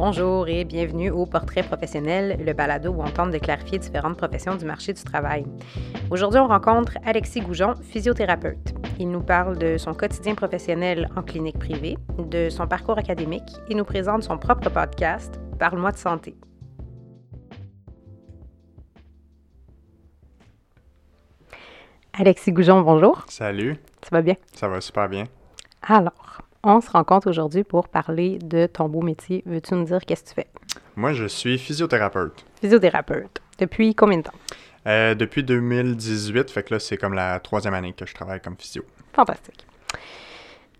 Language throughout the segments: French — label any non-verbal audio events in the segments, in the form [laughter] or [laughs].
Bonjour et bienvenue au Portrait professionnel, le balado où on tente de clarifier différentes professions du marché du travail. Aujourd'hui, on rencontre Alexis Goujon, physiothérapeute. Il nous parle de son quotidien professionnel en clinique privée, de son parcours académique et nous présente son propre podcast, Parle-moi de santé. Alexis Goujon, bonjour. Salut. Ça va bien? Ça va super bien. Alors, on se rencontre aujourd'hui pour parler de ton beau métier. Veux-tu nous dire qu'est-ce que tu fais? Moi, je suis physiothérapeute. Physiothérapeute. Depuis combien de temps? Euh, depuis 2018, fait que là, c'est comme la troisième année que je travaille comme physio. Fantastique.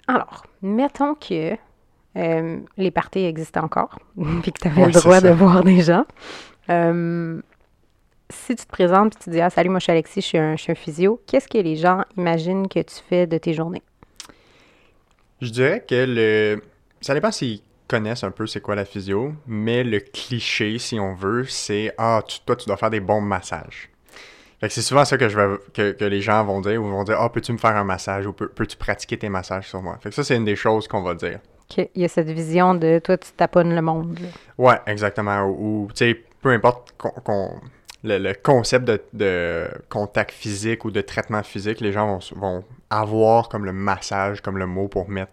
Alors, mettons que euh, les parties existaient encore, [laughs] puis que tu avais Ouais, le droit de voir des gens. Euh, si tu te présentes et tu dis Ah, salut, moi je suis Alexis, je suis un, je suis un physio, qu'est-ce que les gens imaginent que tu fais de tes journées? Je dirais que le... Ça dépend s'ils connaissent un peu c'est quoi la physio, mais le cliché, si on veut, c'est « Ah, tu- toi, tu dois faire des bons massages. » Fait que c'est souvent ça que, je vais, que, que les gens vont dire, ou vont dire « Ah, peux-tu me faire un massage? » ou Peux- « Peux-tu pratiquer tes massages sur moi? » Fait que ça, c'est une des choses qu'on va dire. Qu'il y a cette vision de toi, tu taponnes le monde. là. Ouais, exactement. Ou, ou, tu sais, peu importe qu'on, qu'on- le, le concept de, de contact physique ou de traitement physique, les gens vont, vont avoir comme le massage, comme le mot pour mettre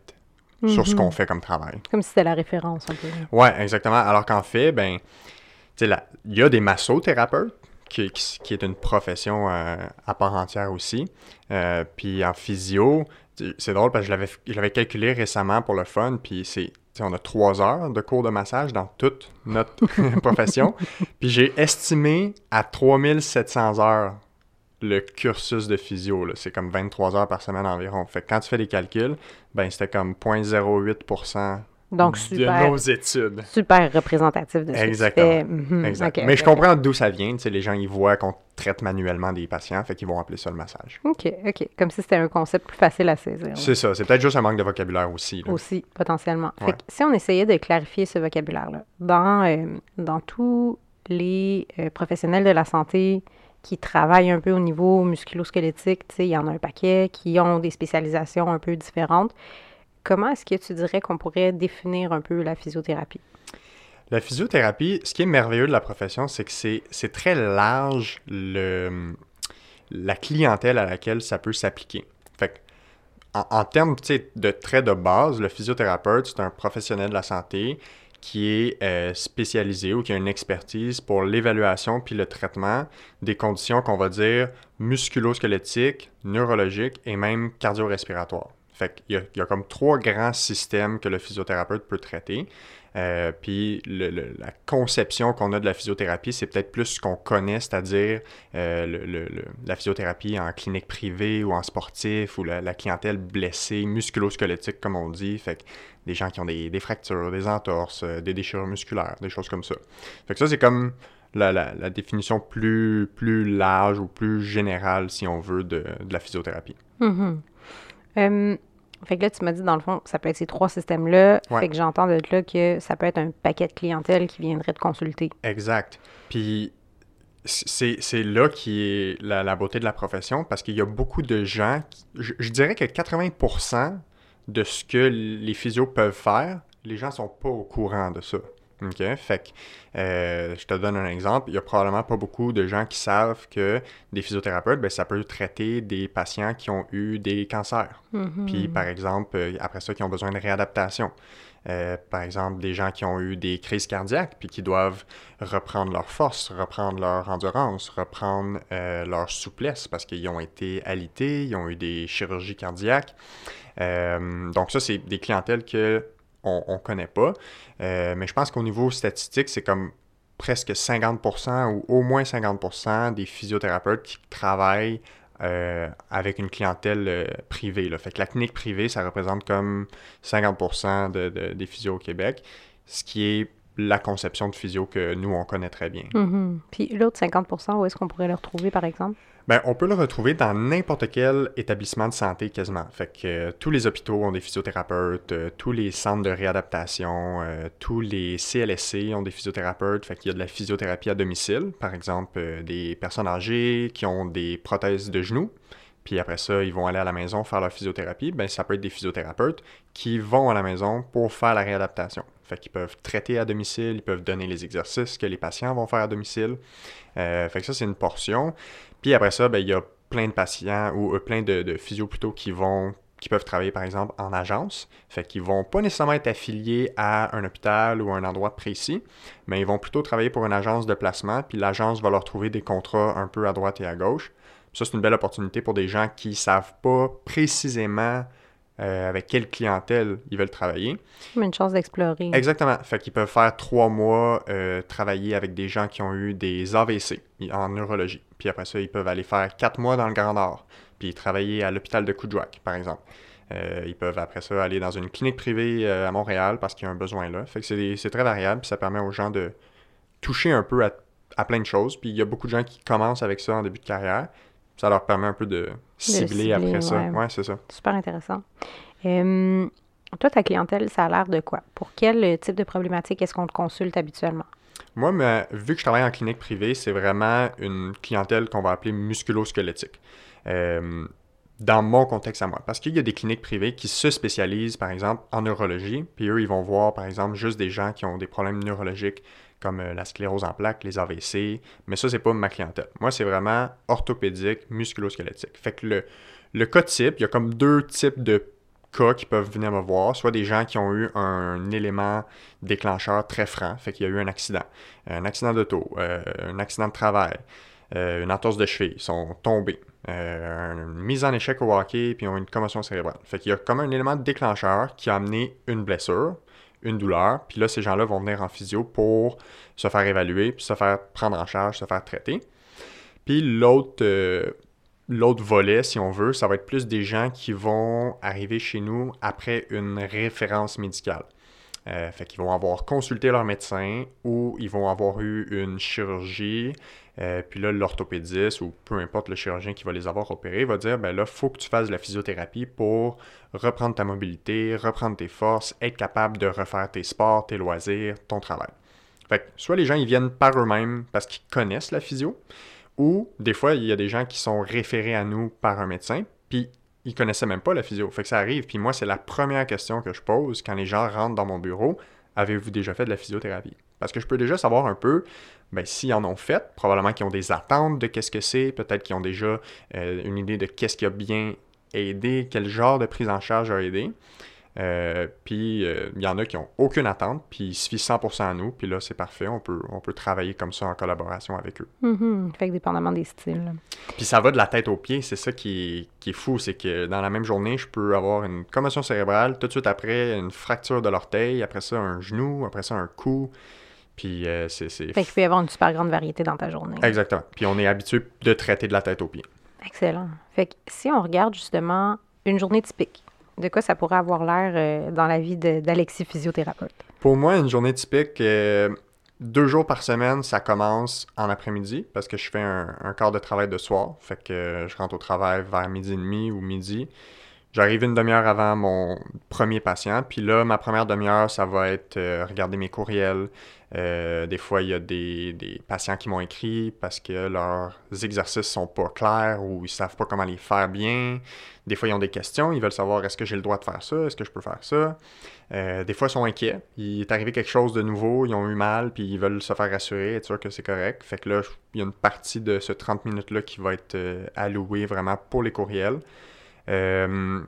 sur ce Mhm. qu'on fait comme travail. Comme si c'était la référence un peu. Ouais, exactement. Alors qu'en fait, ben, il y a des massothérapeutes, qui, qui, qui est une profession euh, à part entière aussi. Euh, puis en physio, c'est drôle parce que je l'avais, je l'avais calculé récemment pour le fun, puis c'est, on a trois heures de cours de massage dans toute notre [laughs] profession. Puis j'ai estimé à 3700 heures le cursus de physio. C'est comme 23 heures par semaine environ. Fait que quand tu fais des calculs, ben c'était comme 0.08% Donc, de super, nos études. super représentatif de ce Exactement. Mhm. Mais je comprends d'où ça vient. Tu sais, les gens, ils voient qu'on traite manuellement des patients, fait qu'ils vont appeler ça le massage. OK, OK. Comme si c'était un concept plus facile à saisir. C'est ça. C'est peut-être juste un manque de vocabulaire aussi. là. Aussi, potentiellement. Fait que si on essayait de clarifier ce vocabulaire-là, dans, euh, dans tous les euh, professionnels de la santé qui travaillent un peu au niveau musculo-squelettique, tu sais, il y en a un paquet qui ont des spécialisations un peu différentes. Comment est-ce que tu dirais qu'on pourrait définir un peu la physiothérapie? La physiothérapie, ce qui est merveilleux de la profession, c'est que c'est très large la clientèle à laquelle ça peut s'appliquer. En, termes de traits de base, le physiothérapeute, c'est un professionnel de la santé qui est euh, spécialisé ou qui a une expertise pour l'évaluation puis le traitement des conditions qu'on va dire musculo-squelettiques, neurologiques et même cardio-respiratoires. Fait qu'il y il y a comme trois grands systèmes que le physiothérapeute peut traiter. Euh, puis la conception qu'on a de la physiothérapie, c'est peut-être plus ce qu'on connaît, c'est-à-dire euh, la physiothérapie en clinique privée ou en sportif ou la, clientèle blessée, musculo-squelettique comme on dit. Fait que des gens qui ont des, fractures, des entorses, euh, des déchirures musculaires, des choses comme ça. Fait que ça, c'est comme la, définition plus, plus large ou plus générale, si on veut, de, la physiothérapie. Mhm. Euh, fait que là, tu m'as dit, dans le fond, ça peut être ces trois systèmes-là. Ouais. Fait que j'entends de là que ça peut être un paquet de clientèle qui viendrait te consulter. Exact. Puis c'est c'est là qui est la, la beauté de la profession parce qu'il y a beaucoup de gens, qui- je, je dirais que 80% de ce que les physios peuvent faire, les gens sont pas au courant de ça. OK? Fait que, euh, je te donne un exemple. Il y a probablement pas beaucoup de gens qui savent que des physiothérapeutes, ben, ça peut traiter des patients qui ont eu des cancers. Mhm. Puis, par exemple, euh, après ça, qui ont besoin de réadaptation. Euh, par exemple, des gens qui ont eu des crises cardiaques, puis qui doivent reprendre leur force, reprendre leur endurance, reprendre euh, leur souplesse, parce qu'ils ont été alités, ils ont eu des chirurgies cardiaques. Donc ça, c'est des clientèles que on, on connaît pas. Euh, mais je pense qu'au niveau statistique, c'est comme presque 50% ou au moins 50% des physiothérapeutes qui travaillent euh, avec une clientèle euh, privée. Là. Fait que la clinique privée, ça représente comme 50% de, de- des physios au Québec, ce qui est la conception de physio que nous, on connaît très bien. Mhm. Puis l'autre 50% où est-ce qu'on pourrait le retrouver, par exemple? Ben, on peut le retrouver dans n'importe quel établissement de santé quasiment. Fait que euh, tous les hôpitaux ont des physiothérapeutes, euh, tous les centres de réadaptation, euh, tous les CLSC ont des physiothérapeutes. Fait qu'il y a de la physiothérapie à domicile, par exemple des personnes âgées qui ont des prothèses de genoux. Puis après ça, ils vont aller à la maison faire leur physiothérapie. Ben, ça peut être des physiothérapeutes qui vont à la maison pour faire la réadaptation. Fait qu'ils peuvent traiter à domicile, ils peuvent donner les exercices que les patients vont faire à domicile. Euh, fait que ça, c'est une portion. Puis après ça, ben, il y a plein de patients ou plein de, de physios plutôt qui vont qui peuvent travailler par exemple en agence. Fait qu'ils vont pas nécessairement être affiliés à un hôpital ou un endroit précis, mais ils vont plutôt travailler pour une agence de placement, puis l'agence va leur trouver des contrats un peu à droite et à gauche. Ça, c'est une belle opportunité pour des gens qui savent pas précisément euh, avec quelle clientèle ils veulent travailler. Une chance d'explorer. Exactement. Fait qu'ils peuvent faire trois mois euh, travailler avec des gens qui ont eu des AVC en neurologie. Puis après ça, ils peuvent aller faire quatre mois dans le Grand Nord puis travailler à l'hôpital de Coudjouac, par exemple. Euh, ils peuvent après ça aller dans une clinique privée à Montréal parce qu'il y a un besoin là. Fait que c'est très variable, puis ça permet aux gens de toucher un peu à, plein de choses. Puis il y a beaucoup de gens qui commencent avec ça en début de carrière. Ça leur permet un peu de cibler, après ça. Ouais, c'est ça. Super intéressant. toi, ta clientèle, ça a l'air de quoi? Pour quel type de problématique est-ce qu'on te consulte habituellement? Moi, mais, vu que je travaille en clinique privée, c'est vraiment une clientèle qu'on va appeler musculo-squelettique. Euh, dans mon contexte à moi. Parce qu'il y a des cliniques privées qui se spécialisent, par exemple, en neurologie, puis eux, ils vont voir, par exemple, juste des gens qui ont des problèmes neurologiques comme euh, la sclérose en plaques, les AVC, mais ça, c'est pas ma clientèle. Moi, c'est vraiment orthopédique, musculo-squelettique. Fait que le, le cas type, il y a comme deux types de cas qui peuvent venir me voir, soit des gens qui ont eu un élément déclencheur très franc, fait qu'il y a eu un accident, un accident d'auto, euh, un accident de travail, euh, une entorse de cheville, ils sont tombés, euh, une mise en échec au hockey, puis ils ont une commotion cérébrale. Fait qu'il y a comme un élément déclencheur qui a amené une blessure, une douleur, puis là, ces gens-là vont venir en physio pour se faire évaluer, puis se faire prendre en charge, se faire traiter. Puis l'autre euh, l'autre volet, si on veut, ça va être plus des gens qui vont arriver chez nous après une référence médicale. Euh, fait qu'ils vont avoir consulté leur médecin ou ils vont avoir eu une chirurgie. Euh, puis là, l'orthopédiste ou peu importe le chirurgien qui va les avoir opérés va dire ben là, il faut que tu fasses de la physiothérapie pour reprendre ta mobilité, reprendre tes forces, être capable de refaire tes sports, tes loisirs, ton travail. Fait que soit les gens ils viennent par eux-mêmes parce qu'ils connaissent la physio, ou des fois, il y a des gens qui sont référés à nous par un médecin, puis ils connaissaient même pas la physio. Fait que ça arrive. Puis moi, c'est la première question que je pose quand les gens rentrent dans mon bureau. Avez-vous déjà fait de la physiothérapie? Parce que je peux déjà savoir un peu, ben, s'ils en ont fait, probablement qu'ils ont des attentes de qu'est-ce que c'est, peut-être qu'ils ont déjà euh, une idée de qu'est-ce qui a bien aidé, quel genre de prise en charge a aidé. Euh, puis il euh, y en a qui ont aucune attente, puis ils se fient 100% à nous, puis là c'est parfait, on peut, on peut travailler comme ça en collaboration avec eux. Mm-hmm. Fait que dépendamment des styles. Puis ça va de la tête aux pieds, c'est ça qui est, fou, c'est que dans la même journée, je peux avoir une commotion cérébrale, tout de suite après une fracture de l'orteil, après ça un genou, après ça un cou. Puis euh, c'est. Fait qu'il peut y avoir une super grande variété dans ta journée. Exactement. Puis on est habitué de traiter de la tête aux pieds. Excellent. Fait que si on regarde justement une journée typique, de quoi ça pourrait avoir l'air euh, dans la vie d'Alexis physiothérapeute? Pour moi, une journée typique, euh, deux jours par semaine, ça commence en après-midi parce que je fais un, quart de travail de soir. Fait que je rentre au travail vers midi et demi ou midi. J'arrive une demi-heure avant mon premier patient, puis là, ma première demi-heure, ça va être euh, regarder mes courriels. Euh, des fois, il y a des, des patients qui m'ont écrit parce que leurs exercices sont pas clairs ou ils savent pas comment les faire bien. Des fois, ils ont des questions, ils veulent savoir est-ce que j'ai le droit de faire ça, est-ce que je peux faire ça? Euh, des fois, ils sont inquiets. Il est arrivé quelque chose de nouveau, ils ont eu mal, puis ils veulent se faire rassurer, être sûr que c'est correct. Fait que là, il y a une partie de ce 30 minutes-là qui va être allouée vraiment pour les courriels. Euh,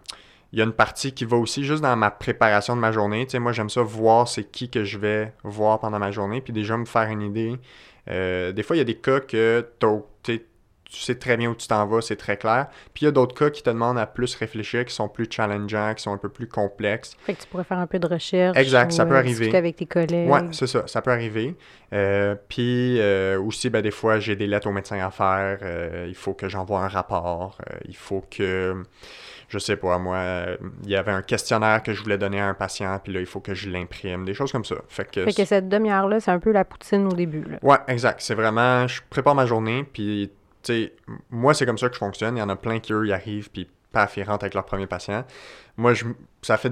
il y a une partie qui va aussi juste dans ma préparation de ma journée. Tu moi, j'aime ça voir c'est qui que je vais voir pendant ma journée, puis déjà me faire une idée. Euh, des fois, il y a des cas que tu tu sais très bien où tu t'en vas, c'est très clair. Puis il y a d'autres cas qui te demandent à plus réfléchir, qui sont plus challengeants, qui sont un peu plus complexes. Fait que tu pourrais faire un peu de recherche. Exact, ça peut euh, arriver. avec tes collègues. Oui, c'est ça, ça peut arriver. Euh, puis euh, aussi, ben, des fois, j'ai des lettres au médecin à faire. il faut que j'envoie un rapport. il faut que je sais pas, moi, il y avait un questionnaire que je voulais donner à un patient, puis là, il faut que je l'imprime, des choses comme ça. Fait que, fait que cette demi-heure-là, c'est un peu la poutine au début. Ouais, exact. C'est vraiment, je prépare ma journée, puis moi, c'est comme ça que je fonctionne. Il y en a plein qui, eux, y arrivent, puis paf, ils rentrent avec leur premier patient. Moi, je, ça fait,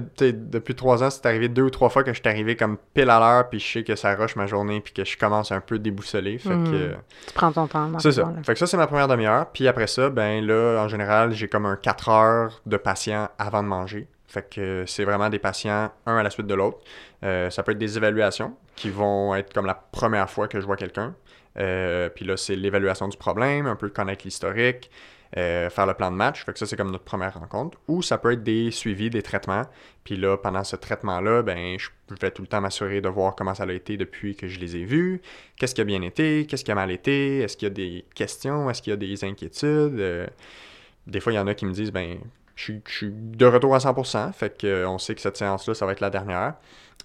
depuis trois ans, c'est arrivé deux ou trois fois que je suis arrivé comme pile à l'heure, puis je sais que ça rush ma journée, puis que je commence un peu déboussolé. Fait que, hmm. tu prends ton temps. C'est ça. Fait que ça, c'est ma première demi-heure. Puis après ça, ben là, en général, j'ai comme un 4 heures de patient avant de manger. Fait que c'est vraiment des patients, un à la suite de l'autre. Euh, ça peut être des évaluations qui vont être comme la première fois que je vois quelqu'un. Euh, puis là, c'est l'évaluation du problème, un peu connaître l'historique, euh, faire le plan de match. Fait que ça, c'est comme notre première rencontre. Ou ça peut être des suivis, des traitements. Puis là, pendant ce traitement-là, ben, je vais tout le temps m'assurer de voir comment ça a été depuis que je les ai vus. Qu'est-ce qui a bien été, qu'est-ce qui a mal été, est-ce qu'il y a des questions, est-ce qu'il y a des inquiétudes? Euh, des fois, il y en a qui me disent, ben, je suis, de retour à 100%, fait qu'on sait que cette séance-là, ça va être la dernière.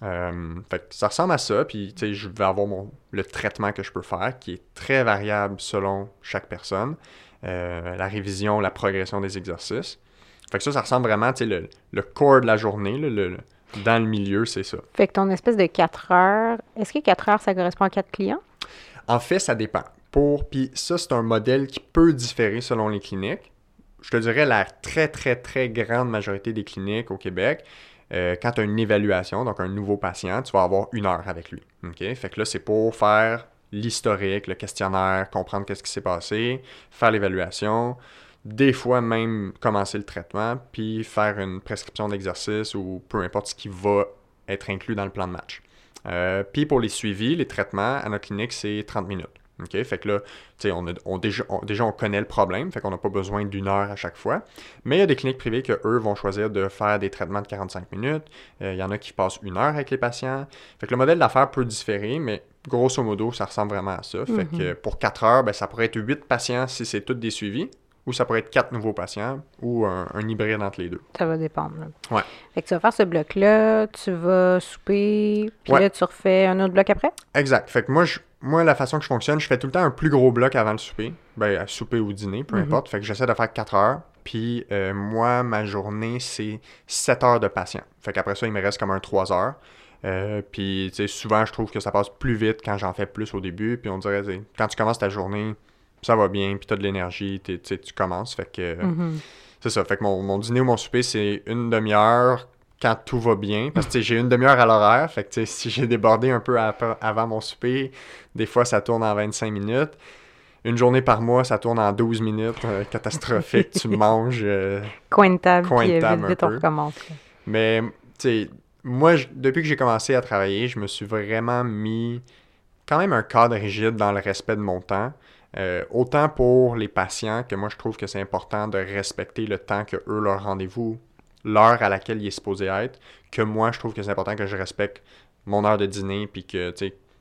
Euh, fait que ça ressemble à ça, puis je vais avoir mon, le traitement que je peux faire, qui est très variable selon chaque personne. Euh, la révision, la progression des exercices. Fait que ça, ça ressemble vraiment, tu sais, le, le corps de la journée, le, dans le milieu, c'est ça. Fait que ton espèce de 4 heures, est-ce que 4 heures, ça correspond à 4 clients? En fait, ça dépend. Pour, puis ça, c'est un modèle qui peut différer selon les cliniques. Je te dirais la très, très, très grande majorité des cliniques au Québec, euh, quand tu as une évaluation, donc un nouveau patient, tu vas avoir une heure avec lui. Fait que là, c'est pour faire l'historique, le questionnaire, comprendre qu'est-ce qui s'est passé, faire l'évaluation, des fois même commencer le traitement, puis faire une prescription d'exercice ou peu importe ce qui va être inclus dans le plan de match. Euh, puis pour les suivis, les traitements, à notre clinique, c'est 30 minutes. OK? Fait que là, on, on, déjà, on, déjà, on connaît le problème, fait qu'on n'a pas besoin d'une heure à chaque fois. Mais il y a des cliniques privées que eux vont choisir de faire des traitements de 45 minutes. Euh, il y en a qui passent une heure avec les patients. Fait que le modèle d'affaires peut différer, mais grosso modo, ça ressemble vraiment à ça. Fait que mhm. pour 4 heures, ben, ça pourrait être 8 patients si c'est toutes des suivis, ou ça pourrait être 4 nouveaux patients, ou un, hybride entre les deux. Ça va dépendre. Ouais. Fait que tu vas faire ce bloc-là, tu vas souper, puis là, tu refais un autre bloc après? Exact. Fait que moi, je, moi, la façon que je fonctionne, je fais tout le temps un plus gros bloc avant le souper. Ben, à souper ou dîner, peu mhm. importe. Fait que j'essaie de faire 4 heures. Puis euh, moi, ma journée, c'est 7 heures de patient. Fait qu'après ça, il me reste comme un 3 heures. Euh, puis, tu sais, souvent, je trouve que ça passe plus vite quand j'en fais plus au début. Puis on dirait, quand tu commences ta journée, ça va bien, puis tu as de l'énergie, tu commences. Fait que mm-hmm. c'est ça. Fait que mon, dîner ou mon souper, c'est une demi-heure quand tout va bien. Parce que j'ai une demi-heure à l'horaire. Fait que si j'ai débordé un peu avant mon souper, des fois, ça tourne en 25 minutes. Une journée par mois, ça tourne en 12 minutes. Euh, catastrophique. [laughs] tu manges. Euh, coin de table, puis vite, vite on recommence. Mais, tu sais moi, depuis que j'ai commencé à travailler, je me suis vraiment mis quand même un cadre rigide dans le respect de mon temps. Euh, autant pour les patients que moi je trouve que c'est important de respecter le temps que eux leur rendez-vous, l'heure à laquelle il est supposé être, que moi je trouve que c'est important que je respecte mon heure de dîner puis que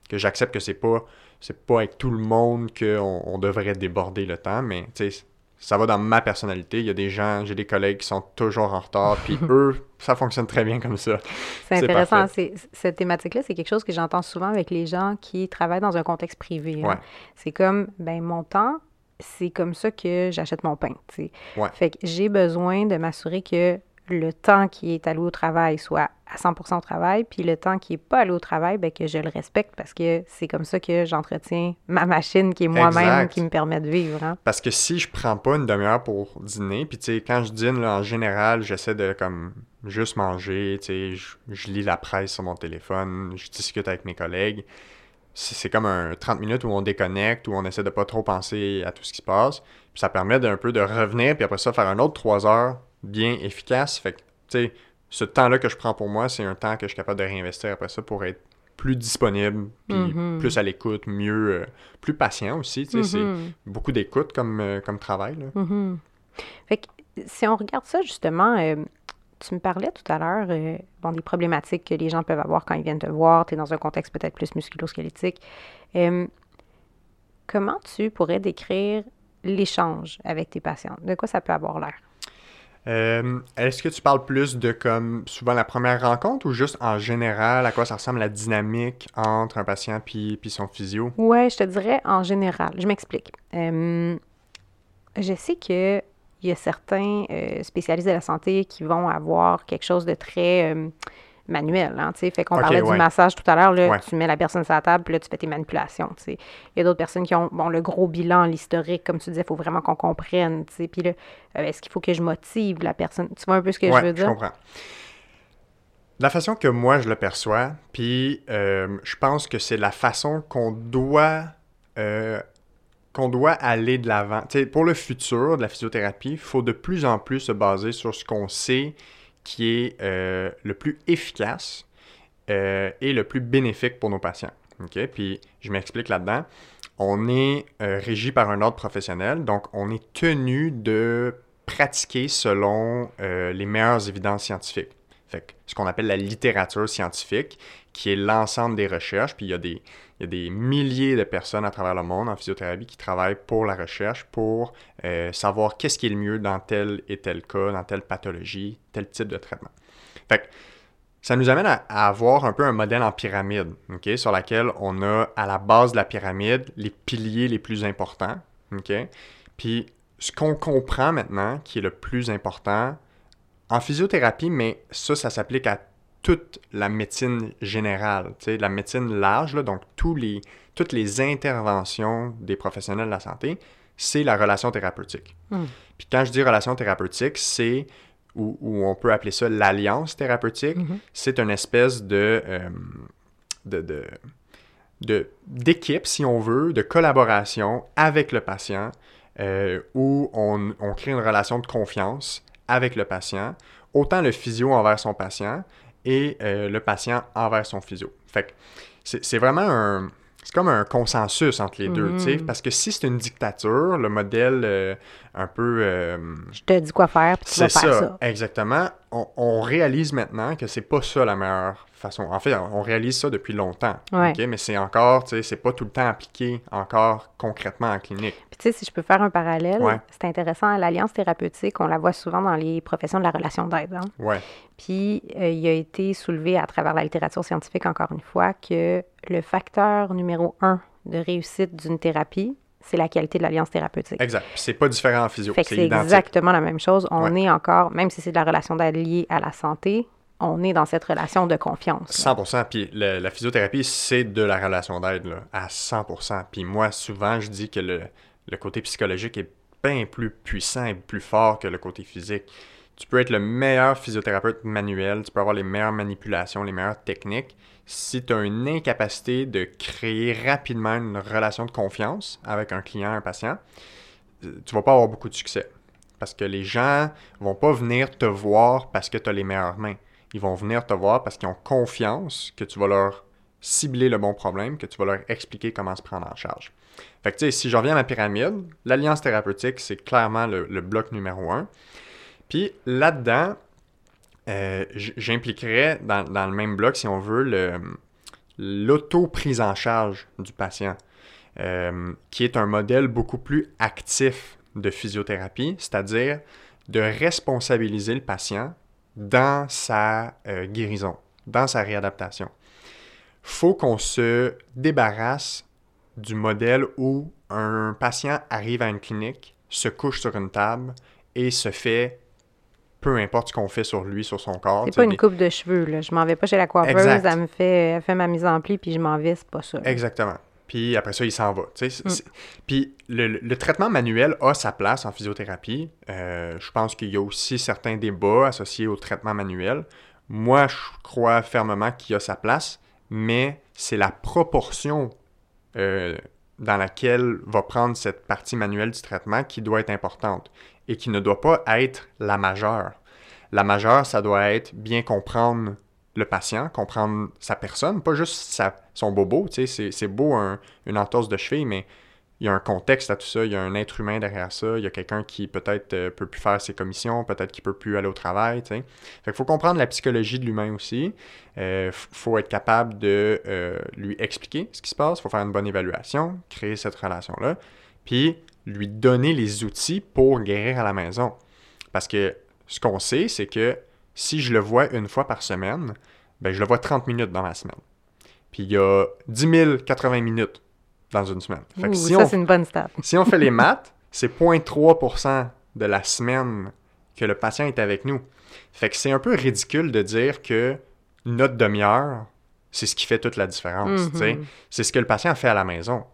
que j'accepte que c'est pas c'est pas avec tout le monde qu'on on devrait déborder le temps, mais ça va dans ma personnalité. Il y a des gens, j'ai des collègues qui sont toujours en retard, puis [laughs] eux, ça fonctionne très bien comme ça. C'est intéressant. Cette thématique-là, c'est quelque chose que j'entends souvent avec les gens qui travaillent dans un contexte privé. C'est comme, ben mon temps, c'est comme ça que j'achète mon pain. Ouais. Fait que j'ai besoin de m'assurer que le temps qui est allé au travail soit à 100% au travail, puis le temps qui n'est pas allé au travail, bien, que je le respecte parce que c'est comme ça que j'entretiens ma machine qui est moi-même qui me permet de vivre. Hein. Parce que si je prends pas une demi-heure pour dîner, puis tu sais, quand je dîne, en général, j'essaie de comme juste manger, tu sais, je, je, lis la presse sur mon téléphone, je discute avec mes collègues. C'est comme un 30 minutes où on déconnecte, où on essaie de pas trop penser à tout ce qui se passe. Puis ça permet d'un peu de revenir, puis après ça, faire un autre 3 heures bien efficace. Fait que, tu sais, ce temps-là que je prends pour moi, c'est un temps que je suis capable de réinvestir après ça pour être plus disponible, puis mm-hmm. plus à l'écoute, mieux, euh, plus patient aussi. Tu sais, C'est mm-hmm. beaucoup d'écoute comme, euh, comme travail. Là. Mm-hmm. Fait que si on regarde ça, justement, euh, tu me parlais tout à l'heure bon, des problématiques que les gens peuvent avoir quand ils viennent te voir. Tu es dans un contexte peut-être plus musculo-squelettique. comment tu pourrais décrire l'échange avec tes patients? De quoi ça peut avoir l'air? Euh, est-ce que tu parles plus de comme souvent la première rencontre ou juste en général à quoi ça ressemble la dynamique entre un patient puis, puis son physio? Ouais, je te dirais en général. Je m'explique. Euh, je sais que il y a certains euh, spécialistes de la santé qui vont avoir quelque chose de très manuel. Hein, fait qu'on parlait du massage tout à l'heure. Là, Tu mets la personne sur la table, puis là, tu fais tes manipulations. Il y a d'autres personnes qui ont bon, le gros bilan, l'historique, comme tu disais, il faut vraiment qu'on comprenne. Puis là, euh, est-ce qu'il faut que je motive la personne? Tu vois un peu ce que je veux dire? je comprends. La façon que moi, je le perçois, puis euh, je pense que c'est la façon qu'on doit... Euh, qu'on doit aller de l'avant. Pour le futur de la physiothérapie, il faut de plus en plus se baser sur ce qu'on sait qui est euh, le plus efficace euh, et le plus bénéfique pour nos patients. Puis je m'explique là-dedans. On est euh, régi par un ordre professionnel, donc on est tenu de pratiquer selon les meilleures évidences scientifiques. Fait ce qu'on appelle la littérature scientifique, qui est l'ensemble des recherches. Puis il y, a des, il y, a des, milliers de personnes à travers le monde en physiothérapie qui travaillent pour la recherche, pour euh, savoir qu'est-ce qui est le mieux dans tel et tel cas, dans telle pathologie, tel type de traitement. Fait ça nous amène à, avoir un peu un modèle en pyramide, sur laquelle on a à la base de la pyramide les piliers les plus importants. Puis ce qu'on comprend maintenant, qui est le plus important, en physiothérapie, mais ça, ça s'applique à toute la médecine générale, la médecine large, donc tous les, toutes les interventions des professionnels de la santé, c'est la relation thérapeutique. Hmm. Puis quand je dis relation thérapeutique, c'est, ou, on peut appeler ça l'alliance thérapeutique, mm-hmm. c'est une espèce de, euh, de, de, d'équipe, si on veut, de collaboration avec le patient, euh, où on, on crée une relation de confiance avec le patient, autant le physio envers son patient et euh, le patient envers son physio. Fait c'est vraiment un... C'est comme un consensus entre les deux, tu sais, mhm. parce que si c'est une dictature, le modèle euh, un peu... Euh, Je te dis quoi faire, puis tu vas faire ça. Exactement. On, on, réalise maintenant que c'est pas ça la meilleure façon. En fait, on réalise ça depuis longtemps. Mais c'est encore, tu sais, c'est pas tout le temps appliqué encore concrètement en clinique. Puis tu sais, si je peux faire un parallèle, c'est intéressant. L'alliance thérapeutique, on la voit souvent dans les professions de la relation d'aide. Hein. Ouais. Puis euh, il a été soulevé à travers la littérature scientifique, encore une fois, que le facteur numéro un de réussite d'une thérapie, c'est la qualité de l'alliance thérapeutique. Exact. c'est pas différent en physio. c'est exactement la même chose. On est encore, même si c'est de la relation d'aide liée à la santé, on est dans cette relation de confiance. 100% Puis la physiothérapie, c'est de la relation d'aide à 100% Puis moi, souvent, je dis que le, côté psychologique est bien plus puissant et plus fort que le côté physique. Tu peux être le meilleur physiothérapeute manuel, tu peux avoir les meilleures manipulations, les meilleures techniques. Si tu as une incapacité de créer rapidement une relation de confiance avec un client, un patient, tu vas pas avoir beaucoup de succès. Parce que les gens vont pas venir te voir parce que tu as les meilleures mains ils vont venir te voir parce qu'ils ont confiance que tu vas leur cibler le bon problème, que tu vas leur expliquer comment se prendre en charge. Fait que, si je reviens à ma pyramide, l'alliance thérapeutique, c'est clairement le, bloc numéro un. Puis là-dedans, euh, j'impliquerais dans, le même bloc, si on veut, l'auto-prise en charge du patient, euh, qui est un modèle beaucoup plus actif de physiothérapie, c'est-à-dire de responsabiliser le patient dans sa euh, guérison, dans sa réadaptation. faut qu'on se débarrasse du modèle où un patient arrive à une clinique, se couche sur une table et se fait peu importe ce qu'on fait sur lui, sur son corps. C'est pas une coupe de cheveux, là. Je m'en vais pas chez la coiffeuse, elle me fait, elle fait ma mise en pli, puis je m'en vais, c'est pas ça. Exactement puis après ça, il s'en va. Mm. Puis le, traitement manuel a sa place en physiothérapie. Euh, je pense qu'il y a aussi certains débats associés au traitement manuel. Moi, je crois fermement qu'il y a sa place, mais c'est la proportion euh, dans laquelle va prendre cette partie manuelle du traitement qui doit être importante et qui ne doit pas être la majeure. La majeure, ça doit être bien comprendre le patient, comprendre sa personne, pas juste sa, son bobo. C'est beau une entorse de cheville, mais il y a un contexte à tout ça, il y a un être humain derrière ça, il y a quelqu'un qui peut-être euh, peut plus faire ses commissions, peut-être qu'il peut plus aller au travail. Qu'il faut comprendre la psychologie de l'humain aussi. Il euh, faut être capable de euh, lui expliquer ce qui se passe, il faut faire une bonne évaluation, créer cette relation-là, puis lui donner les outils pour guérir à la maison. Parce que ce qu'on sait, c'est que si je le vois une fois par semaine, ben, je le vois 30 minutes dans ma semaine. Puis il y a 10 080 minutes dans une semaine. si ça, c'est une bonne stat. [laughs] si on fait les maths, c'est 0.3% de la semaine que le patient est avec nous. Fait que c'est un peu ridicule de dire que notre demi-heure, c'est ce qui fait toute la différence. Mm-hmm. C'est ce que le patient fait à la maison.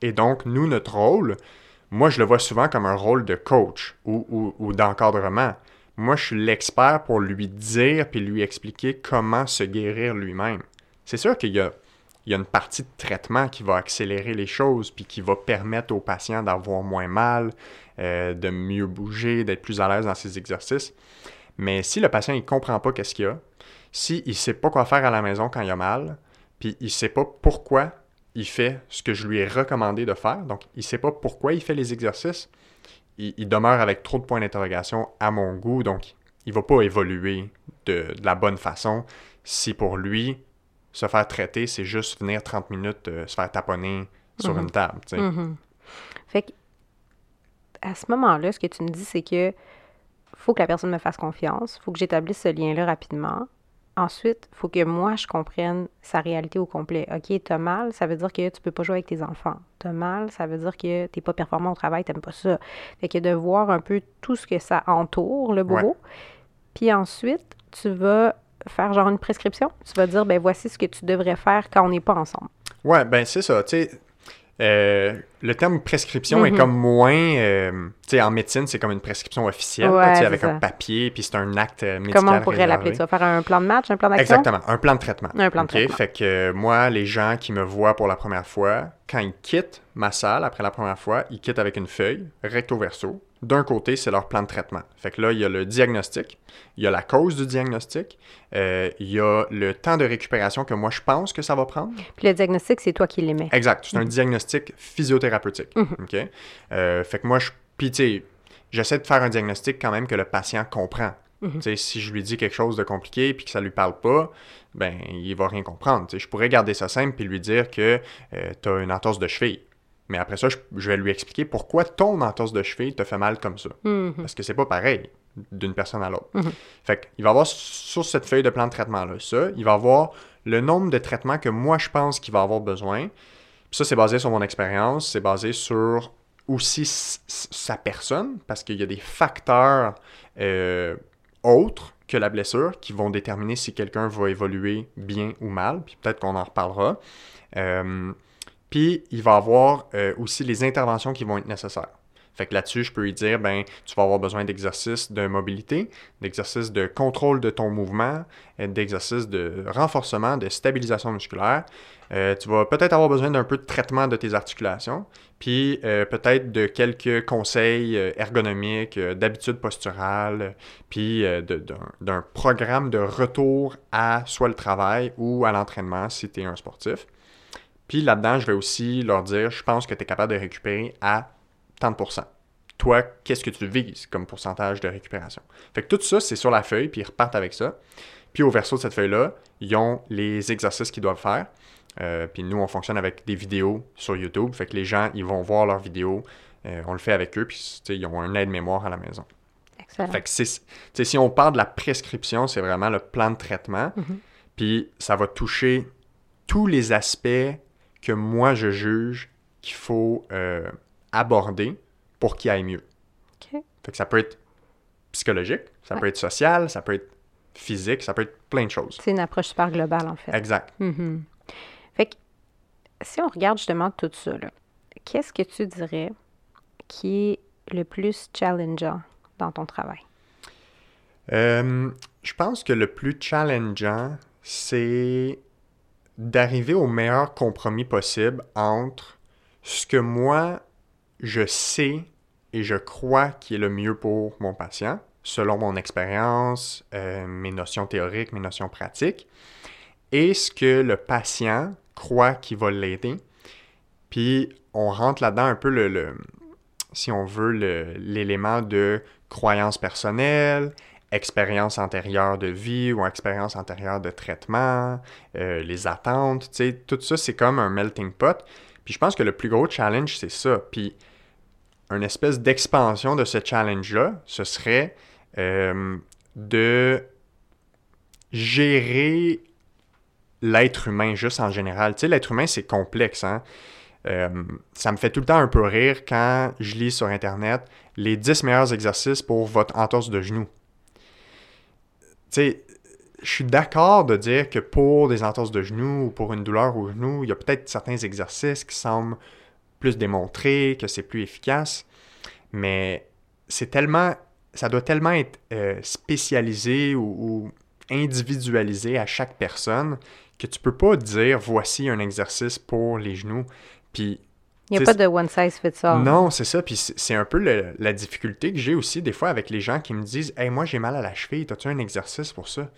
Et donc, nous, notre rôle, moi, je le vois souvent comme un rôle de coach ou, d'encadrement. Moi, je suis l'expert pour lui dire puis lui expliquer comment se guérir lui-même. C'est sûr qu'il y a, une partie de traitement qui va accélérer les choses puis qui va permettre au patient d'avoir moins mal, euh, de mieux bouger, d'être plus à l'aise dans ses exercices. Mais si le patient, il comprend pas qu'est-ce qu'il y a, s'il ne sait pas quoi faire à la maison quand il a mal, puis il sait pas pourquoi il fait ce que je lui ai recommandé de faire, donc il sait pas pourquoi il fait les exercices, il, demeure avec trop de points d'interrogation à mon goût, donc il va pas évoluer de, la bonne façon si pour lui, se faire traiter, c'est juste venir 30 minutes euh, se faire taponner sur Mhm. une table. tu sais. Mhm. Fait que, à ce moment-là, ce que tu me dis, c'est que faut que la personne me fasse confiance, faut que j'établisse ce lien-là rapidement. Ensuite, faut que moi, je comprenne sa réalité au complet. OK, t'as mal, ça veut dire que tu peux pas jouer avec tes enfants. T'as mal, ça veut dire que t'es pas performant au travail, t'aimes pas ça. Fait que de voir un peu tout ce que ça entoure, le bobo. Puis ensuite, tu vas faire genre une prescription. Tu vas dire, ben voici ce que tu devrais faire quand on n'est pas ensemble. Ouais, ben c'est ça. Tu sais, euh, le terme prescription est Mhm. comme moins. euh, tu sais, en médecine, c'est comme une prescription officielle, Ouais, tu sais, avec ça. un papier, puis c'est un acte euh, médical. Comment on pourrait l'appeler ça? Faire un plan de match, un plan d'action? Exactement, un plan de traitement. Un plan de OK? traitement. Fait que euh, moi, les gens qui me voient pour la première fois, quand ils quittent ma salle après la première fois, ils quittent avec une feuille, recto verso. D'un côté, c'est leur plan de traitement. Fait que là, il y a le diagnostic, il y a la cause du diagnostic, euh, il y a le temps de récupération que moi je pense que ça va prendre. Puis le diagnostic, c'est toi qui l'émets. Exact, c'est un diagnostic physiothérapeutique. OK? Euh, fait que moi, je, puis tu sais, j'essaie de faire un diagnostic quand même que le patient comprend. Sais, si je lui dis quelque chose de compliqué puis que ça lui parle pas, ben, il va rien comprendre. Je pourrais garder ça simple puis lui dire que tu as une entorse de cheville. Mais après ça, je, je vais lui expliquer pourquoi ton entorse de cheville te fait mal comme ça. Mhm. Parce que c'est pas pareil d'une personne à l'autre. Mhm. Fait qu'il va avoir sur cette feuille de plan de traitement-là ça, il va avoir le nombre de traitements que moi je pense qu'il va avoir besoin. Puis ça, c'est basé sur mon expérience, c'est basé sur aussi sa personne, parce qu'il y a des facteurs euh, autres que la blessure qui vont déterminer si quelqu'un va évoluer bien ou mal, puis peut-être qu'on en reparlera. Euh, puis il va avoir euh, aussi les interventions qui vont être nécessaires. Fait que là-dessus, je peux lui dire, ben, tu vas avoir besoin d'exercices de mobilité, d'exercices de contrôle de ton mouvement, d'exercices de renforcement, de stabilisation musculaire. Euh, tu vas peut-être avoir besoin d'un peu de traitement de tes articulations, puis euh, peut-être de quelques conseils ergonomiques, d'habitudes posturales, puis euh, d'un programme de retour à soit le travail ou à l'entraînement si tu es un sportif. Puis là-dedans, je vais aussi leur dire, je pense que tu es capable de récupérer à tant de pourcents. Toi, qu'est-ce que tu vises comme pourcentage de récupération? Fait que tout ça, c'est sur la feuille, puis ils repartent avec ça. Puis au verso de cette feuille-là, ils ont les exercices qu'ils doivent faire. Euh, puis nous, on fonctionne avec des vidéos sur YouTube. Fait que les gens, ils vont voir leurs vidéos. Euh, on le fait avec eux, puis ils ont un aide-mémoire à la maison. Excellent. Fait que si on parle de la prescription, c'est vraiment le plan de traitement. Mhm. Puis ça va toucher tous les aspects que moi je juge qu'il faut euh, aborder pour qu'il aille mieux. OK. Fait que ça peut être psychologique, ça Ouais. peut être social, ça peut être physique, ça peut être plein de choses. C'est une approche super globale, en fait. Exact. Fait que, si on regarde justement tout ça, qu'est-ce que tu dirais qui est le plus challengeant dans ton travail? Euh, je pense que le plus challengeant, c'est d'arriver au meilleur compromis possible entre ce que moi, je sais et je crois qui est le mieux pour mon patient, selon mon expérience, euh, mes notions théoriques, mes notions pratiques, et ce que le patient croit qui va l'aider. Puis on rentre là-dedans un peu le, le- si on veut, l'élément de croyance personnelle, expérience antérieure de vie ou expérience antérieure de traitement, euh, les attentes, tu sais, tout ça, c'est comme un melting pot. Puis je pense que le plus gros challenge, c'est ça. Puis une espèce d'expansion de ce challenge-là, ce serait euh, de gérer l'être humain juste en général. Tu sais, l'être humain, c'est complexe, hein? Euh, ça me fait tout le temps un peu rire quand je lis sur Internet les 10 meilleurs exercices pour votre entorse de genou. Sais, je suis d'accord de dire que pour des entorses de genoux ou pour une douleur au genou, il y a peut-être certains exercices qui semblent plus démontrés, que c'est plus efficace, mais c'est tellement, ça doit tellement être euh, spécialisé ou, ou individualisé à chaque personne que tu peux pas dire voici un exercice pour les genoux, puis Il n'y a pas de one size fits all. Non, c'est ça. Puis c'est un peu le- la difficulté que j'ai aussi des fois avec les gens qui me disent Hey, moi j'ai mal à la cheville, as-tu un exercice pour ça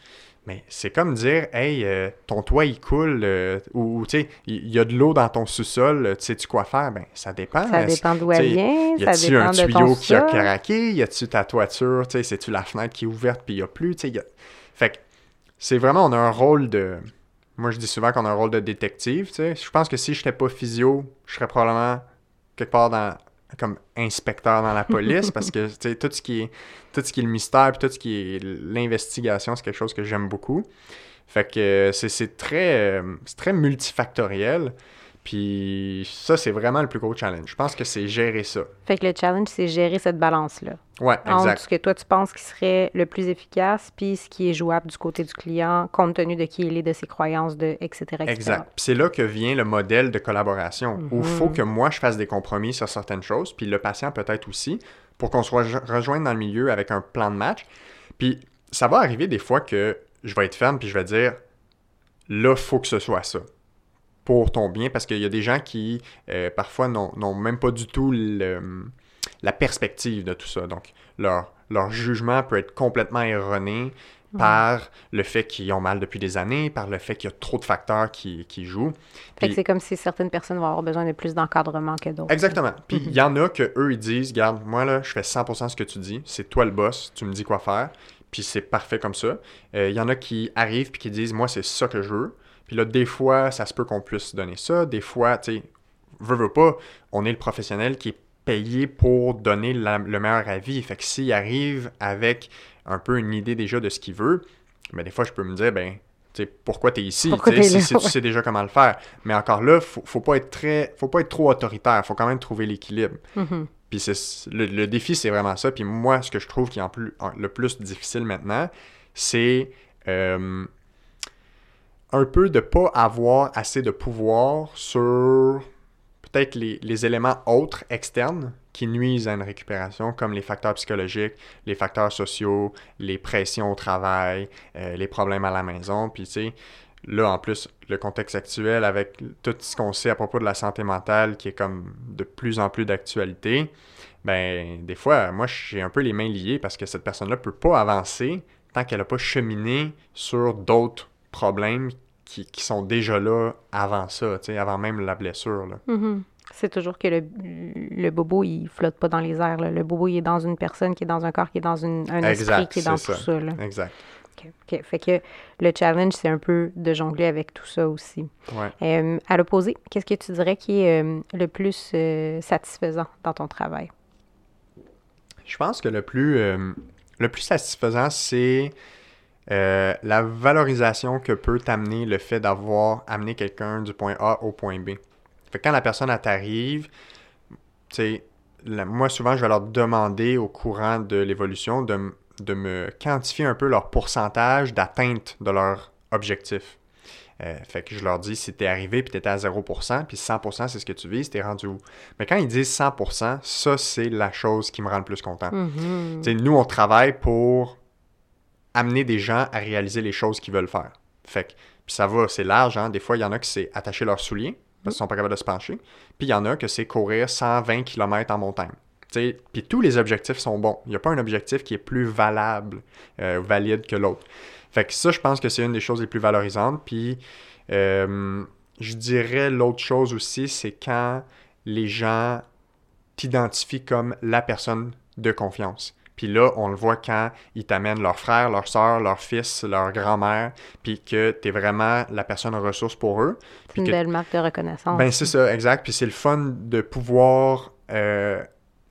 Mais c'est comme dire Hey, euh, ton toit il coule, euh, ou tu sais, il y, a de l'eau dans ton sous-sol, tu sais-tu quoi faire Ben ça dépend. Ça Euh, dépend d'où elle vient, Y a-tu un tuyau qui a craqué? Y a-tu ta toiture? Tu sais, c'est-tu la fenêtre qui est ouverte puis il n'y a plus? Tu sais, a- Fait que c'est vraiment, on a un rôle de. Moi, je dis souvent qu'on a un rôle de détective. Tu sais. Je pense que si je n'étais pas physio, je serais probablement quelque part dans comme inspecteur dans la [laughs] police parce que tu sais, tout ce qui est tout ce qui est le mystère puis tout ce qui est l'investigation c'est quelque chose que j'aime beaucoup fait que c'est très euh, c'est très multifactoriel puis ça c'est vraiment le plus gros challenge je pense que c'est gérer ça Fait que le challenge, c'est gérer cette balance-là. ouais Entre exact ce que toi, tu penses qui serait le plus efficace, puis ce qui est jouable du côté du client, compte tenu de qui il est, de ses croyances, de etc. etc. Exact. Puis c'est là que vient le modèle de collaboration, où il faut que moi je fasse des compromis sur certaines choses, puis le patient peut-être aussi, pour qu'on soit re- rejoint dans le milieu avec un plan de match. Puis ça va arriver des fois que je vais être ferme, puis je vais dire, là, il faut que ce soit ça. Pour ton bien, parce qu'il y a des gens qui, euh, parfois, n'ont même pas du tout le- la perspective de tout ça. Donc, leur, leur jugement peut être complètement erroné par le fait qu'ils ont mal depuis des années, par le fait qu'il y a trop de facteurs qui, qui jouent. Fait Puis- que c'est comme si certaines personnes vont avoir besoin de plus d'encadrement que d'autres. Exactement. [laughs] Puis il y en a que eux ils disent, regarde, moi là, je fais 100% ce que tu dis, c'est toi le boss, tu me dis quoi faire, puis c'est parfait comme ça. Euh, Il y en a qui arrivent puis qui disent, moi c'est ça que je veux. Puis là, des fois, ça se peut qu'on puisse donner ça, des fois, tu sais, veux, veux pas, on est le professionnel qui est payé pour donner la- le meilleur avis. Fait que s'il arrive avec un peu une idée déjà de ce qu'il veut, ben des fois je peux me dire, ben tu sais, pourquoi tu es ici, Pourquoi tu sais, t'es si, si tu sais déjà comment le faire. Mais encore là, faut, faut pas être très, faut pas être trop autoritaire, faut quand même trouver l'équilibre. Mhm. Puis c'est le, le défi, c'est vraiment ça. Puis moi, ce que je trouve qui est en plus, en- le plus difficile maintenant, c'est euh, un peu de pas avoir assez de pouvoir sur peut-être les, les éléments autres externes qui nuisent à une récupération, comme les facteurs psychologiques, les facteurs sociaux, les pressions au travail, euh, les problèmes à la maison. Puis tu sais, là en plus, le contexte actuel avec tout ce qu'on sait à propos de la santé mentale qui est comme de plus en plus d'actualité, ben des fois, moi j'ai un peu les mains liées parce que cette personne-là peut pas avancer tant qu'elle n'a pas cheminé sur d'autres problèmes qui, qui sont déjà là avant ça, avant même la blessure. Là. Mhm. C'est toujours que le, le bobo, il flotte pas dans les airs. là. Le bobo, il est dans une personne qui est dans un corps, qui est dans une, un esprit, qui est dans tout ça. ça. là. Exact. Fait que le challenge, c'est un peu de jongler avec tout ça aussi. Ouais. Euh, à l'opposé, qu'est-ce que tu dirais qui est euh, le plus euh, satisfaisant dans ton travail? Je pense que le plus, le plus satisfaisant, c'est euh, la valorisation que peut t'amener le fait d'avoir amené quelqu'un du point A au point B. Fait que quand la personne t'arrive, moi souvent je vais leur demander au courant de l'évolution de, me quantifier un peu leur pourcentage d'atteinte de leur objectif. Euh, fait que je leur dis, si t'es arrivé puis t'étais à 0%, puis 100% c'est ce que tu vises, t'es rendu où? Mais quand ils disent 100%, ça c'est la chose qui me rend le plus content. Mhm. Sais, nous, on travaille pour amener des gens à réaliser les choses qu'ils veulent faire. Fait que, puis ça va, c'est large, hein. Des fois, il y en a qui c'est attacher leurs souliers parce qu'ils sont pas capables de se pencher. Puis il y en a que c'est courir 120 km en montagne. Puis tous les objectifs sont bons. Il n'y a pas un objectif qui est plus valable, euh, valide que l'autre. Fait que ça, je pense que c'est une des choses les plus valorisantes. Puis euh, je dirais l'autre chose aussi, c'est quand les gens t'identifient comme la personne de confiance. Puis là, on le voit quand ils t'amènent leur frère, leur soeur, leur fils, leur grand-mère, puis que tu es vraiment la personne ressource pour eux. C'est Puis une que- belle marque de reconnaissance. ben, c'est ça, exact. Puis c'est le fun de pouvoir euh,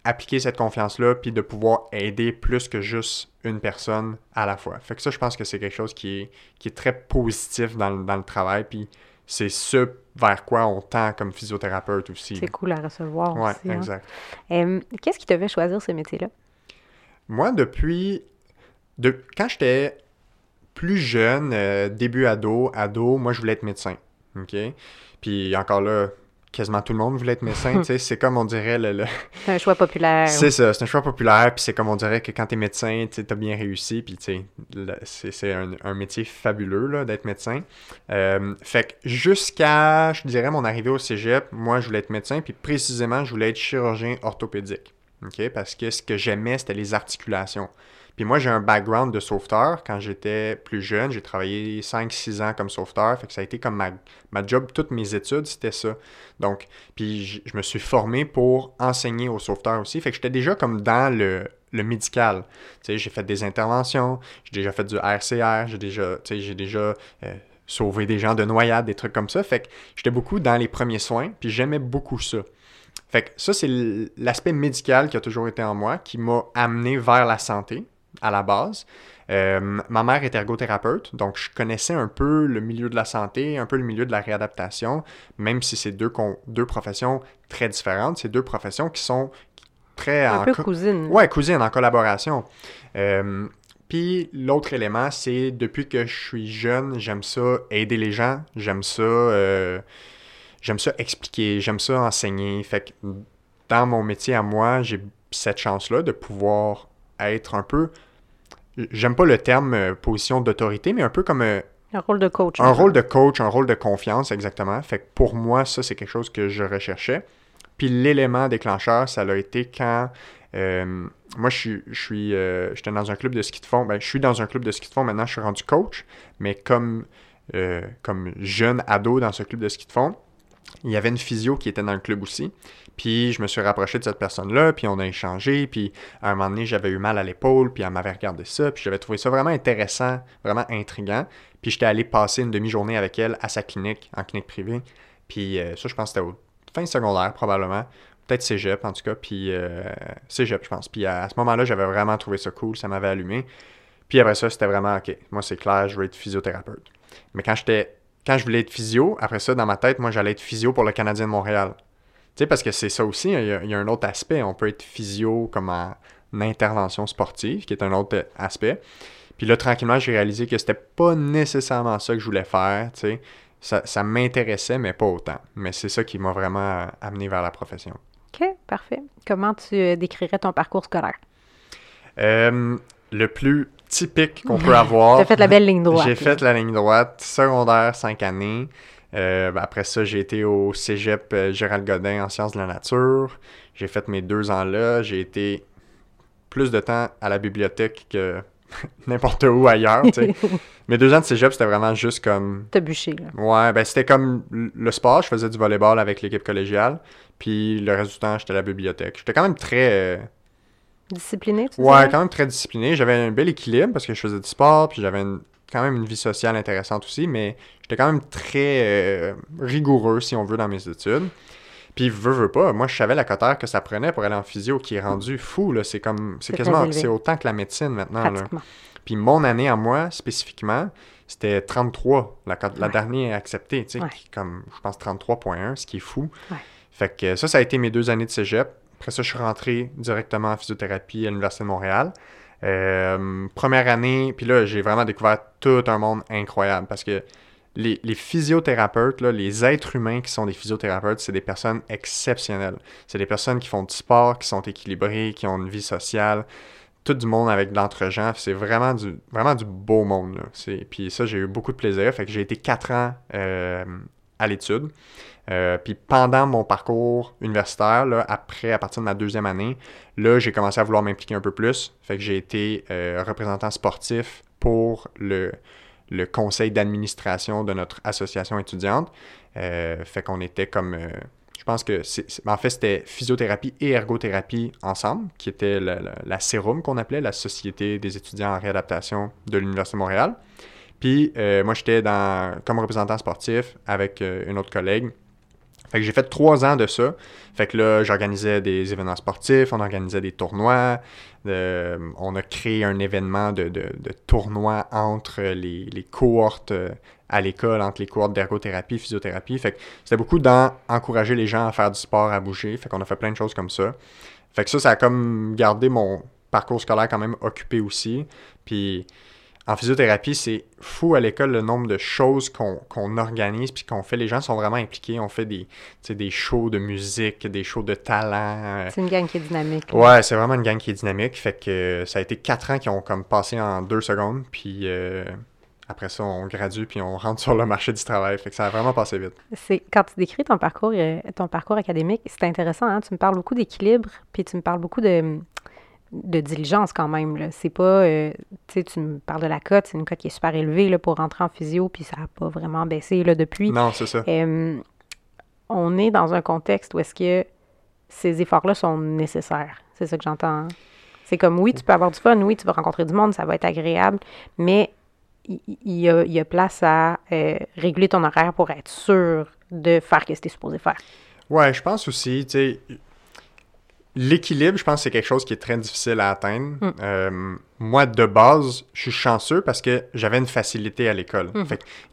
appliquer cette confiance-là, puis de pouvoir aider plus que juste une personne à la fois. Fait que ça, je pense que c'est quelque chose qui est, qui est très positif dans, le- dans le travail, puis c'est ce vers quoi on tend comme physiothérapeute aussi. C'est cool à recevoir Ouais, aussi. hein. exact. Euh, Qu'est-ce qui te fait choisir ce métier-là? Moi, depuis. De, quand j'étais plus jeune, euh, début ado, ado, moi, je voulais être médecin. OK? Puis encore là, quasiment tout le monde voulait être médecin. [laughs] tu sais, c'est comme on dirait le. le- C'est un choix populaire. C'est ça, c'est un choix populaire, puis c'est comme on dirait que quand t'es médecin, tu as bien réussi, puis tu sais, le- c'est un, un métier fabuleux d'être médecin. Euh, fait que jusqu'à, je dirais, mon arrivée au cégep, moi je voulais être médecin, puis précisément je voulais être chirurgien orthopédique. Parce que ce que j'aimais, c'était les articulations. Puis moi, j'ai un background de sauveteur. Quand j'étais plus jeune, j'ai travaillé 5-6 ans comme sauveteur. Fait que ça a été comme ma, ma job, toutes mes études, c'était ça. Donc, puis je me suis formé pour enseigner aux sauveteurs aussi. Fait que j'étais déjà comme dans le, le médical. Tu sais, j'ai fait des interventions, j'ai déjà fait du RCR, j'ai déjà, tu sais, j'ai déjà euh, sauvé des gens de noyade, des trucs comme ça. Fait que j'étais beaucoup dans les premiers soins, puis j'aimais beaucoup ça. Fait que ça, c'est l'aspect médical qui a toujours été en moi, qui m'a amené vers la santé à la base. Euh, ma mère est ergothérapeute, donc je connaissais un peu le milieu de la santé, un peu le milieu de la réadaptation, même si c'est deux, deux professions très différentes. C'est deux professions qui sont très un en peu co- cousine. Ouais, cousine, en collaboration. Euh, Puis l'autre élément, c'est depuis que je suis jeune, j'aime ça aider les gens, j'aime ça, euh, j'aime ça expliquer, j'aime ça enseigner. Fait que dans mon métier à moi, j'ai cette chance-là de pouvoir être un peu, j'aime pas le terme euh, position d'autorité, mais un peu comme euh, Un rôle de coach. un rôle de coach, un rôle de confiance, exactement. Fait que pour moi, ça, c'est quelque chose que je recherchais. Puis l'élément déclencheur, ça l'a été quand. euh, moi, je suis, je suis, j'étais dans un club de ski de fond. Ben, je suis dans un club de ski de fond. Maintenant, je suis rendu coach. Mais comme, comme jeune ado dans ce club de ski de fond, il y avait une physio qui était dans le club aussi. Puis je me suis rapproché de cette personne-là, puis on a échangé, puis à un moment donné, j'avais eu mal à l'épaule, puis elle m'avait regardé ça, puis j'avais trouvé ça vraiment intéressant, vraiment intriguant. Puis j'étais allé passer une demi-journée avec elle à sa clinique, en clinique privée. Puis euh, ça, je pense que c'était au fin secondaire, probablement. Peut-être cégep, en tout cas. Puis euh, cégep, je pense. Puis à, à ce moment-là, j'avais vraiment trouvé ça cool, ça m'avait allumé. Puis après ça, c'était vraiment, OK, moi c'est clair, je veux être physiothérapeute. Mais quand j'étais quand je voulais être physio, après ça, dans ma tête, moi, j'allais être physio pour le Canadien de Montréal. Tu sais, parce que c'est ça aussi, il y, a, il y a un autre aspect. On peut être physio comme en intervention sportive, qui est un autre aspect. Puis là, tranquillement, j'ai réalisé que c'était pas nécessairement ça que je voulais faire, tu sais. Ça, ça m'intéressait, mais pas autant. Mais c'est ça qui m'a vraiment amené vers la profession. OK, parfait. Comment tu euh, décrirais ton parcours scolaire? Euh, le plus typique qu'on peut avoir. As fait la belle ligne droite. J'ai fait la ligne droite, secondaire, 5 années. Euh, ben, après ça, j'ai été au cégep euh, Gérald Godin en sciences de la nature. J'ai fait mes deux ans là. J'ai été plus de temps à la bibliothèque que [laughs] n'importe où ailleurs. [laughs] mes deux ans de cégep, c'était vraiment juste comme. T'as bûché, là. Ouais, ben c'était comme le sport. Je faisais du volleyball avec l'équipe collégiale. Puis le reste du temps, j'étais à la bibliothèque. J'étais quand même très. euh, Discipliné, tu Ouais, quand même très discipliné. J'avais un bel équilibre parce que je faisais du sport, puis j'avais une- quand même une vie sociale intéressante aussi, mais j'étais quand même très euh, rigoureux, si on veut, dans mes études. Puis, veux, veux pas, moi, je savais la cotère que ça prenait pour aller en physio, qui est rendu fou, là. C'est comme, c'est quasiment, c'est autant que la médecine maintenant, là. Puis, mon année à moi, spécifiquement, c'était 33, la, la Ouais. dernière acceptée, tu sais, Ouais. comme, je pense, 33.1, ce qui est fou. Ouais. Fait que ça, ça a été mes deux années de cégep. Après ça, je suis rentré directement en physiothérapie à l'Université de Montréal. Euh, première année, puis là, j'ai vraiment découvert tout un monde incroyable parce que les, les physiothérapeutes, là, les êtres humains qui sont des physiothérapeutes, c'est des personnes exceptionnelles. C'est des personnes qui font du sport, qui sont équilibrées, qui ont une vie sociale, tout du monde avec de l'entre-gens. C'est vraiment du, vraiment du beau monde. Puis ça, j'ai eu beaucoup de plaisir. Fait que j'ai été quatre ans euh, à l'étude. Euh, puis pendant mon parcours universitaire, là, après, à partir de ma deuxième année, là, j'ai commencé à vouloir m'impliquer un peu plus. Fait que j'ai été euh, représentant sportif pour le, le conseil d'administration de notre association étudiante. Euh, fait qu'on était comme... je pense que en fait, c'était physiothérapie et ergothérapie ensemble, qui était la, la, CERUM qu'on appelait, la Société des étudiants en réadaptation de l'Université de Montréal. Puis moi, j'étais dans, comme représentant sportif avec une autre collègue. Fait que j'ai fait trois ans de ça. Fait que là, j'organisais des événements sportifs, on organisait des tournois. euh, on a créé un événement de, de, de tournoi entre les, les cohortes euh, à l'école, entre les cohortes d'ergothérapie, physiothérapie. Fait que c'était beaucoup d'encourager les gens à faire du sport, à bouger. Fait qu'on a fait plein de choses comme ça. Fait que ça, ça a comme gardé mon parcours scolaire quand même occupé aussi. Puis en physiothérapie, c'est fou à l'école le nombre de choses qu'on organise puis qu'on fait. Les gens sont vraiment impliqués. On fait des, des shows de musique, des shows de talent. Euh. C'est une gang qui est dynamique. Ouais, c'est vraiment une gang qui est dynamique. Fait que ça a été quatre ans qui ont comme passé en deux secondes. Puis euh, après ça, on gradue puis on rentre sur le marché du travail. Fait que ça a vraiment passé vite. C'est quand tu décris ton parcours, euh, ton parcours académique, c'est intéressant. Hein? Tu me parles beaucoup d'équilibre, puis tu me parles beaucoup de de diligence quand même. Là. C'est pas, euh, tu sais, tu me parles de la cote, c'est une cote qui est super élevée là, pour rentrer en physio, puis ça n'a pas vraiment baissé là, depuis. Non, c'est ça. on est dans un contexte où est-ce que ces efforts-là sont nécessaires. C'est ça que j'entends. Hein. C'est comme, oui, tu peux avoir du fun, oui, tu vas rencontrer du monde, ça va être agréable, mais il y, a, y a, place à euh, réguler ton horaire pour être sûr de faire ce que tu es supposé faire. Ouais, je pense aussi, tu sais, L'équilibre, je pense que c'est quelque chose qui est très difficile à atteindre. Mm. Euh, moi, de base, je suis chanceux parce que j'avais une facilité à l'école. Mm.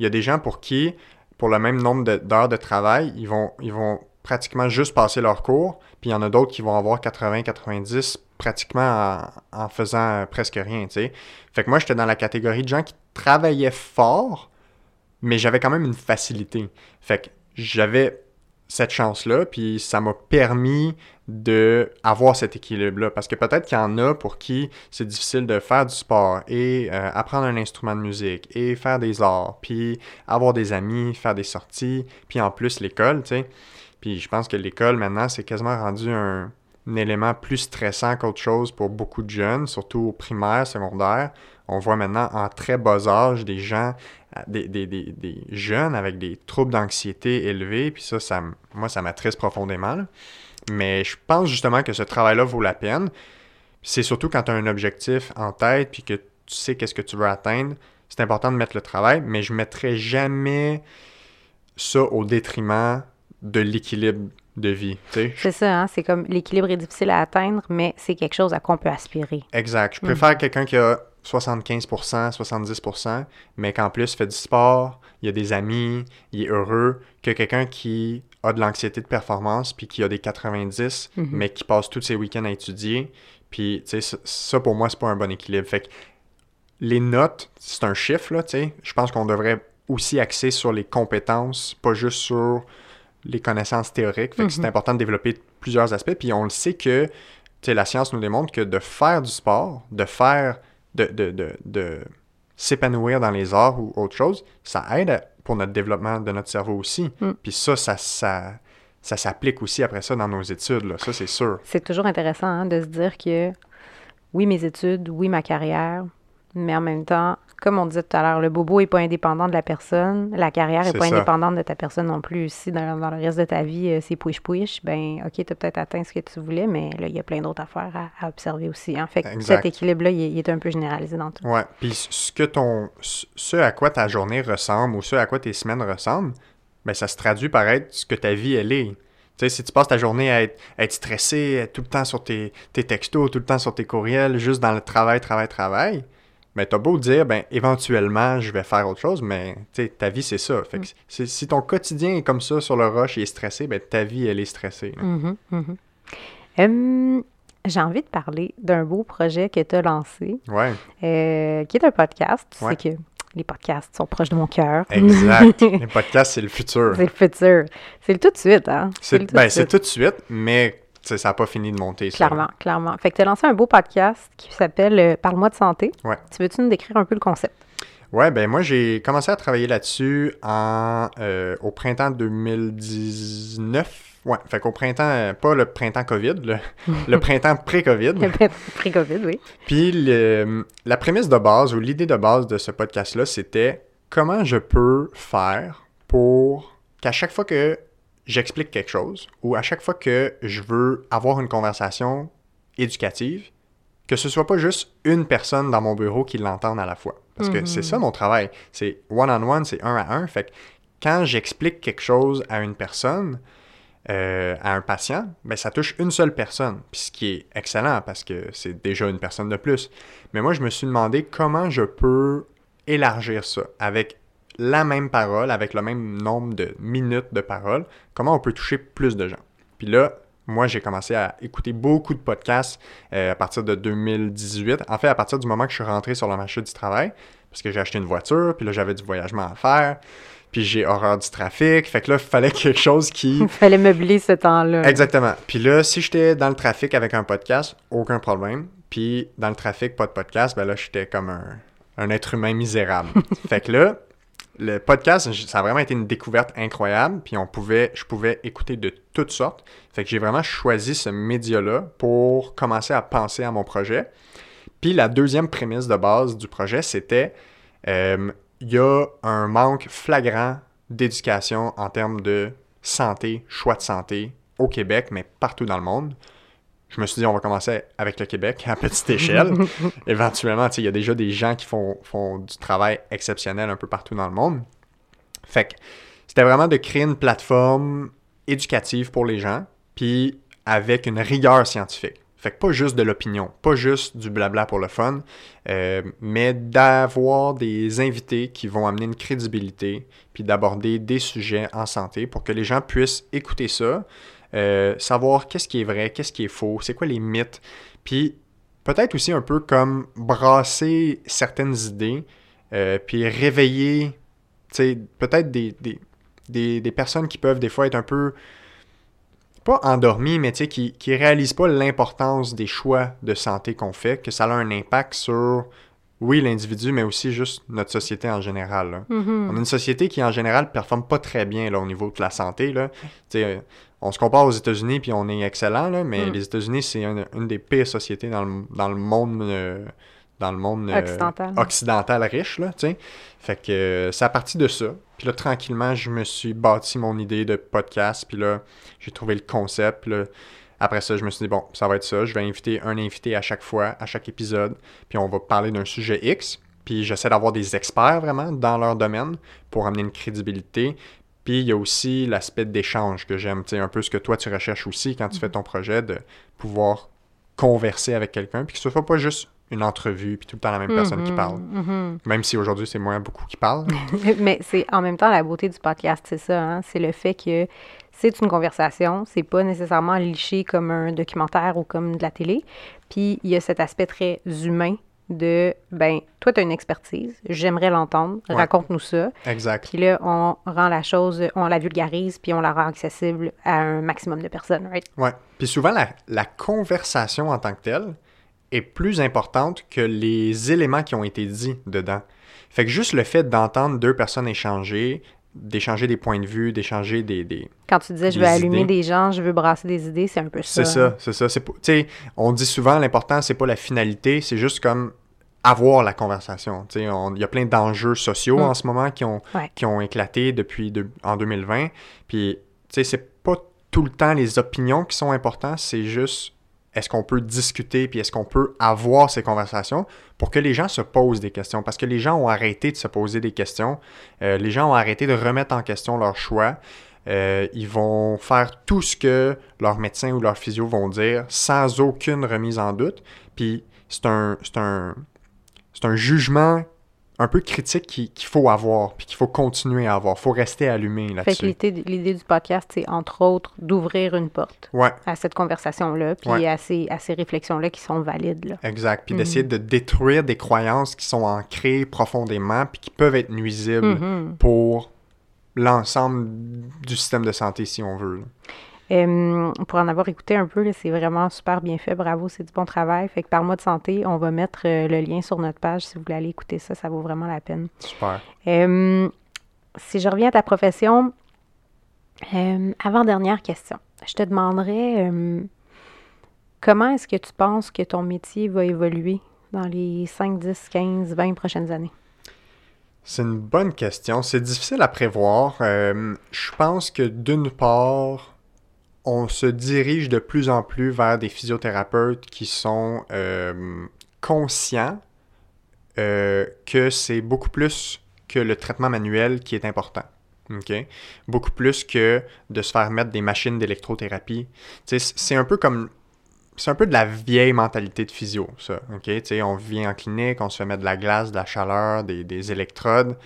Il y a des gens pour qui, pour le même nombre d'heures de, travail, ils vont, ils vont pratiquement juste passer leur cours, puis il y en a d'autres qui vont avoir 80-90 pratiquement en, faisant presque rien, tu sais. Fait que moi, j'étais dans la catégorie de gens qui travaillaient fort, mais j'avais quand même une facilité. Fait que j'avais cette chance-là, puis ça m'a permis de avoir cet équilibre-là. Parce que peut-être qu'il y en a pour qui c'est difficile de faire du sport et euh, apprendre un instrument de musique et faire des arts, puis avoir des amis, faire des sorties, puis en plus l'école, tu sais. Puis je pense que l'école maintenant, c'est quasiment rendu un, un élément plus stressant qu'autre chose pour beaucoup de jeunes, surtout au primaire, secondaire. On voit maintenant en très bas âge des gens, des, des, des, des jeunes avec des troubles d'anxiété élevés, puis ça, ça moi, ça m'attriste profondément. Mais je pense justement que ce travail-là vaut la peine. C'est surtout quand tu as un objectif en tête, puis que tu sais qu'est-ce que tu veux atteindre, c'est important de mettre le travail, mais je ne mettrai jamais ça au détriment de l'équilibre de vie. C'est ça, hein? c'est comme l'équilibre est difficile à atteindre, mais c'est quelque chose à quoi on peut aspirer. Exact. Je préfère mm. quelqu'un qui a 75%, 70%, mais qu'en plus fait du sport, il y a des amis, il est heureux, que quelqu'un qui a de l'anxiété de performance, puis qui a des 90, mm-hmm. mais qui passe tous ses week-ends à étudier. Puis, tu sais, ça, pour moi, c'est pas un bon équilibre. Fait que les notes, c'est un chiffre, là, tu sais. Je pense qu'on devrait aussi axer sur les compétences, pas juste sur les connaissances théoriques. Fait que c'est mhm. important de développer plusieurs aspects. Puis on le sait que la science nous démontre que de faire du sport, de faire, de, de, de, de s'épanouir dans les arts ou autre chose, ça aide pour notre développement de notre cerveau aussi. Mm. Puis ça, ça, ça, ça s'applique aussi après ça dans nos études. Là. Ça, c'est sûr. C'est toujours intéressant hein, de se dire que oui, mes études, oui, ma carrière, mais en même temps, comme on disait tout à l'heure, le bobo n'est pas indépendant de la personne, la carrière n'est pas indépendante de ta personne non plus. Si dans, le reste de ta vie, euh, c'est push-push, ben ok, tu as peut-être atteint ce que tu voulais, mais là, il y a plein d'autres affaires à, observer aussi. En hein. Fait cet équilibre-là, il, est un peu généralisé dans tout. Ouais. Puis ce que ton ce à quoi ta journée ressemble ou ce à quoi tes semaines ressemblent, ben ça se traduit par être ce que ta vie, elle est. Tu sais, si tu passes ta journée à être, être stressé, tout le temps sur tes, tes textos, tout le temps sur tes courriels, juste dans le travail, travail, travail, mais t'as beau dire, ben, éventuellement, je vais faire autre chose, mais ta vie, c'est ça. Fait que mm. si ton quotidien est comme ça sur le rush et est stressé, ben, ta vie, elle est stressée. Mm-hmm, mm-hmm. J'ai envie de parler d'un beau projet que tu as lancé, ouais. Euh, qui est un podcast. Tu sais que les podcasts sont proches de mon cœur. Exact. [laughs] les podcasts, c'est le futur. C'est le futur. C'est le tout de suite, hein? C'est ben, tout de suite, mais ça n'a pas fini de monter. Clairement, clairement. Fait que tu as lancé un beau podcast qui s'appelle euh, Parle-moi de santé. Ouais. Tu veux-tu nous décrire un peu le concept? Ouais, ben moi j'ai commencé à travailler là-dessus en euh, au printemps 2019. Ouais, fait qu'au printemps, euh, pas le printemps COVID, le, [laughs] printemps pré-COVID. le pré-COVID, oui. Puis la prémisse de base ou l'idée de base de ce podcast-là, c'était comment je peux faire pour qu'à chaque fois que j'explique quelque chose ou à chaque fois que je veux avoir une conversation éducative, que ce soit pas juste une personne dans mon bureau qui l'entende à la fois. Parce que c'est ça mhm. mon travail. C'est one-on-one, c'est un à un. Fait que quand j'explique quelque chose à une personne, euh, à un patient, ben ça touche une seule personne. Puis ce qui est excellent parce que c'est déjà une personne de plus. Mais moi, je me suis demandé comment je peux élargir ça avec la même parole avec le même nombre de minutes de parole, comment on peut toucher plus de gens? Puis là, moi, j'ai commencé à écouter beaucoup de podcasts euh, à partir de 2018. En fait, à partir du moment que je suis rentré sur le marché du travail, parce que j'ai acheté une voiture, puis là, j'avais du voyagement à faire, puis j'ai horreur du trafic. Fait que là, il fallait [laughs] quelque chose qui. Il fallait meubler ce temps-là. Exactement. Puis là, si j'étais dans le trafic avec un podcast, aucun problème. Puis dans le trafic, pas de podcast, ben là, j'étais comme un, un être humain misérable. [laughs] fait que là, le podcast, ça a vraiment été une découverte incroyable. Puis on pouvait, je pouvais écouter de toutes sortes. Fait que j'ai vraiment choisi ce média-là pour commencer à penser à mon projet. Puis la deuxième prémisse de base du projet, c'était euh, y a un manque flagrant d'éducation en termes de santé, choix de santé au Québec, mais partout dans le monde. Je me suis dit, on va commencer avec le Québec à petite échelle. [laughs] Éventuellement, il y a déjà des gens qui font, font du travail exceptionnel un peu partout dans le monde. Fait que c'était vraiment de créer une plateforme éducative pour les gens, puis avec une rigueur scientifique. Fait que pas juste de l'opinion, pas juste du blabla pour le fun, euh, mais d'avoir des invités qui vont amener une crédibilité, puis d'aborder des sujets en santé pour que les gens puissent écouter ça, euh, savoir qu'est-ce qui est vrai, qu'est-ce qui est faux, c'est quoi les mythes, puis peut-être aussi un peu comme brasser certaines idées, euh, puis réveiller, peut-être des, personnes qui peuvent des fois être un peu pas endormis, mais qui ne réalisent pas l'importance des choix de santé qu'on fait, que ça a un impact sur, oui, l'individu, mais aussi juste notre société en général. Mm-hmm. On a une société qui, en général, ne performe pas très bien là, au niveau de la santé. Là. on se compare aux États-Unis, puis on est excellent, là, mais Mm. les États-Unis, c'est une, une des pires sociétés dans le, dans le monde. euh, dans le monde euh, Occidental. occidental riche, là, tu sais. Fait que euh, c'est à partir de ça. Puis là, tranquillement, je me suis bâti mon idée de podcast. Puis là, j'ai trouvé le concept. Puis là, après ça, je me suis dit, bon, ça va être ça. Je vais inviter un invité à chaque fois, à chaque épisode. Puis on va parler d'un sujet X. Puis j'essaie d'avoir des experts vraiment dans leur domaine pour amener une crédibilité. Puis il y a aussi l'aspect d'échange que j'aime. Tu sais, un peu ce que toi, tu recherches aussi quand tu fais ton projet, de pouvoir converser avec quelqu'un. Puis que ce soit pas juste une entrevue, puis tout le temps la même personne qui Mhm, parle. mhm. Même si aujourd'hui, c'est moins beaucoup qui parlent. [laughs] Mais c'est en même temps la beauté du podcast, c'est ça. hein, C'est le fait que c'est une conversation, c'est pas nécessairement liché comme un documentaire ou comme de la télé. Puis il y a cet aspect très humain de ben toi tu as une expertise, j'aimerais l'entendre, Ouais. raconte-nous ça. exact. Puis là on rend la chose, on la vulgarise puis on la rend accessible à un maximum de personnes, right? Ouais. Puis souvent, la, la conversation en tant que telle est plus importante que les éléments qui ont été dits dedans. Fait que juste le fait d'entendre deux personnes échanger, d'échanger des points de vue, d'échanger des... des... Quand tu disais je veux allumer des gens, je veux brasser des idées, c'est un peu ça. C'est ça, c'est ça. C'est pas- Tu sais, on dit souvent l'important, c'est pas la finalité, c'est juste comme avoir la conversation. Tu sais, on- il y a plein d'enjeux sociaux Mm. en ce moment qui ont, Ouais. qui ont éclaté depuis de- en 2020. Puis, tu sais, c'est pas tout le temps les opinions qui sont importantes, c'est juste est-ce qu'on peut discuter, puis est-ce qu'on peut avoir ces conversations pour que les gens se posent des questions? Parce que les gens ont arrêté de se poser des questions. Euh, les gens ont arrêté de remettre en question leurs choix. Euh, ils vont faire tout ce que leur médecin ou leur physio vont dire sans aucune remise en doute. Puis c'est un, un, un jugement un peu critique qui- qu'il faut avoir, puis qu'il faut continuer à avoir. Il faut rester allumé là-dessus. l'idée du podcast, c'est entre autres d'ouvrir une porte Ouais, à cette conversation-là, puis Ouais. à ces, à ces réflexions-là qui sont valides. Là. exact. Puis Mhm. d'essayer de détruire des croyances qui sont ancrées profondément, puis qui peuvent être nuisibles Mhm. pour l'ensemble du système de santé, si on veut. là. Euh, pour en avoir écouté un peu, c'est vraiment super bien fait. Bravo, c'est du bon travail. Fait que par mois de santé, on va mettre euh, le lien sur notre page si vous voulez aller écouter ça. Ça vaut vraiment la peine. Super. Euh, si je reviens à ta profession, avant-dernière question. Je te demanderais comment est-ce que tu penses que ton métier va évoluer dans les 5, 10, 15, 20 prochaines années? C'est une bonne question. C'est difficile à prévoir. Je pense que d'une part, on se dirige de plus en plus vers des physiothérapeutes qui sont euh, conscients euh, que c'est beaucoup plus que le traitement manuel qui est important. Beaucoup plus que de se faire mettre des machines d'électrothérapie. C'est un peu comme c'est un peu de la vieille mentalité de physio, ça. On vient en clinique, on se fait mettre de la glace, de la chaleur, des, des électrodes.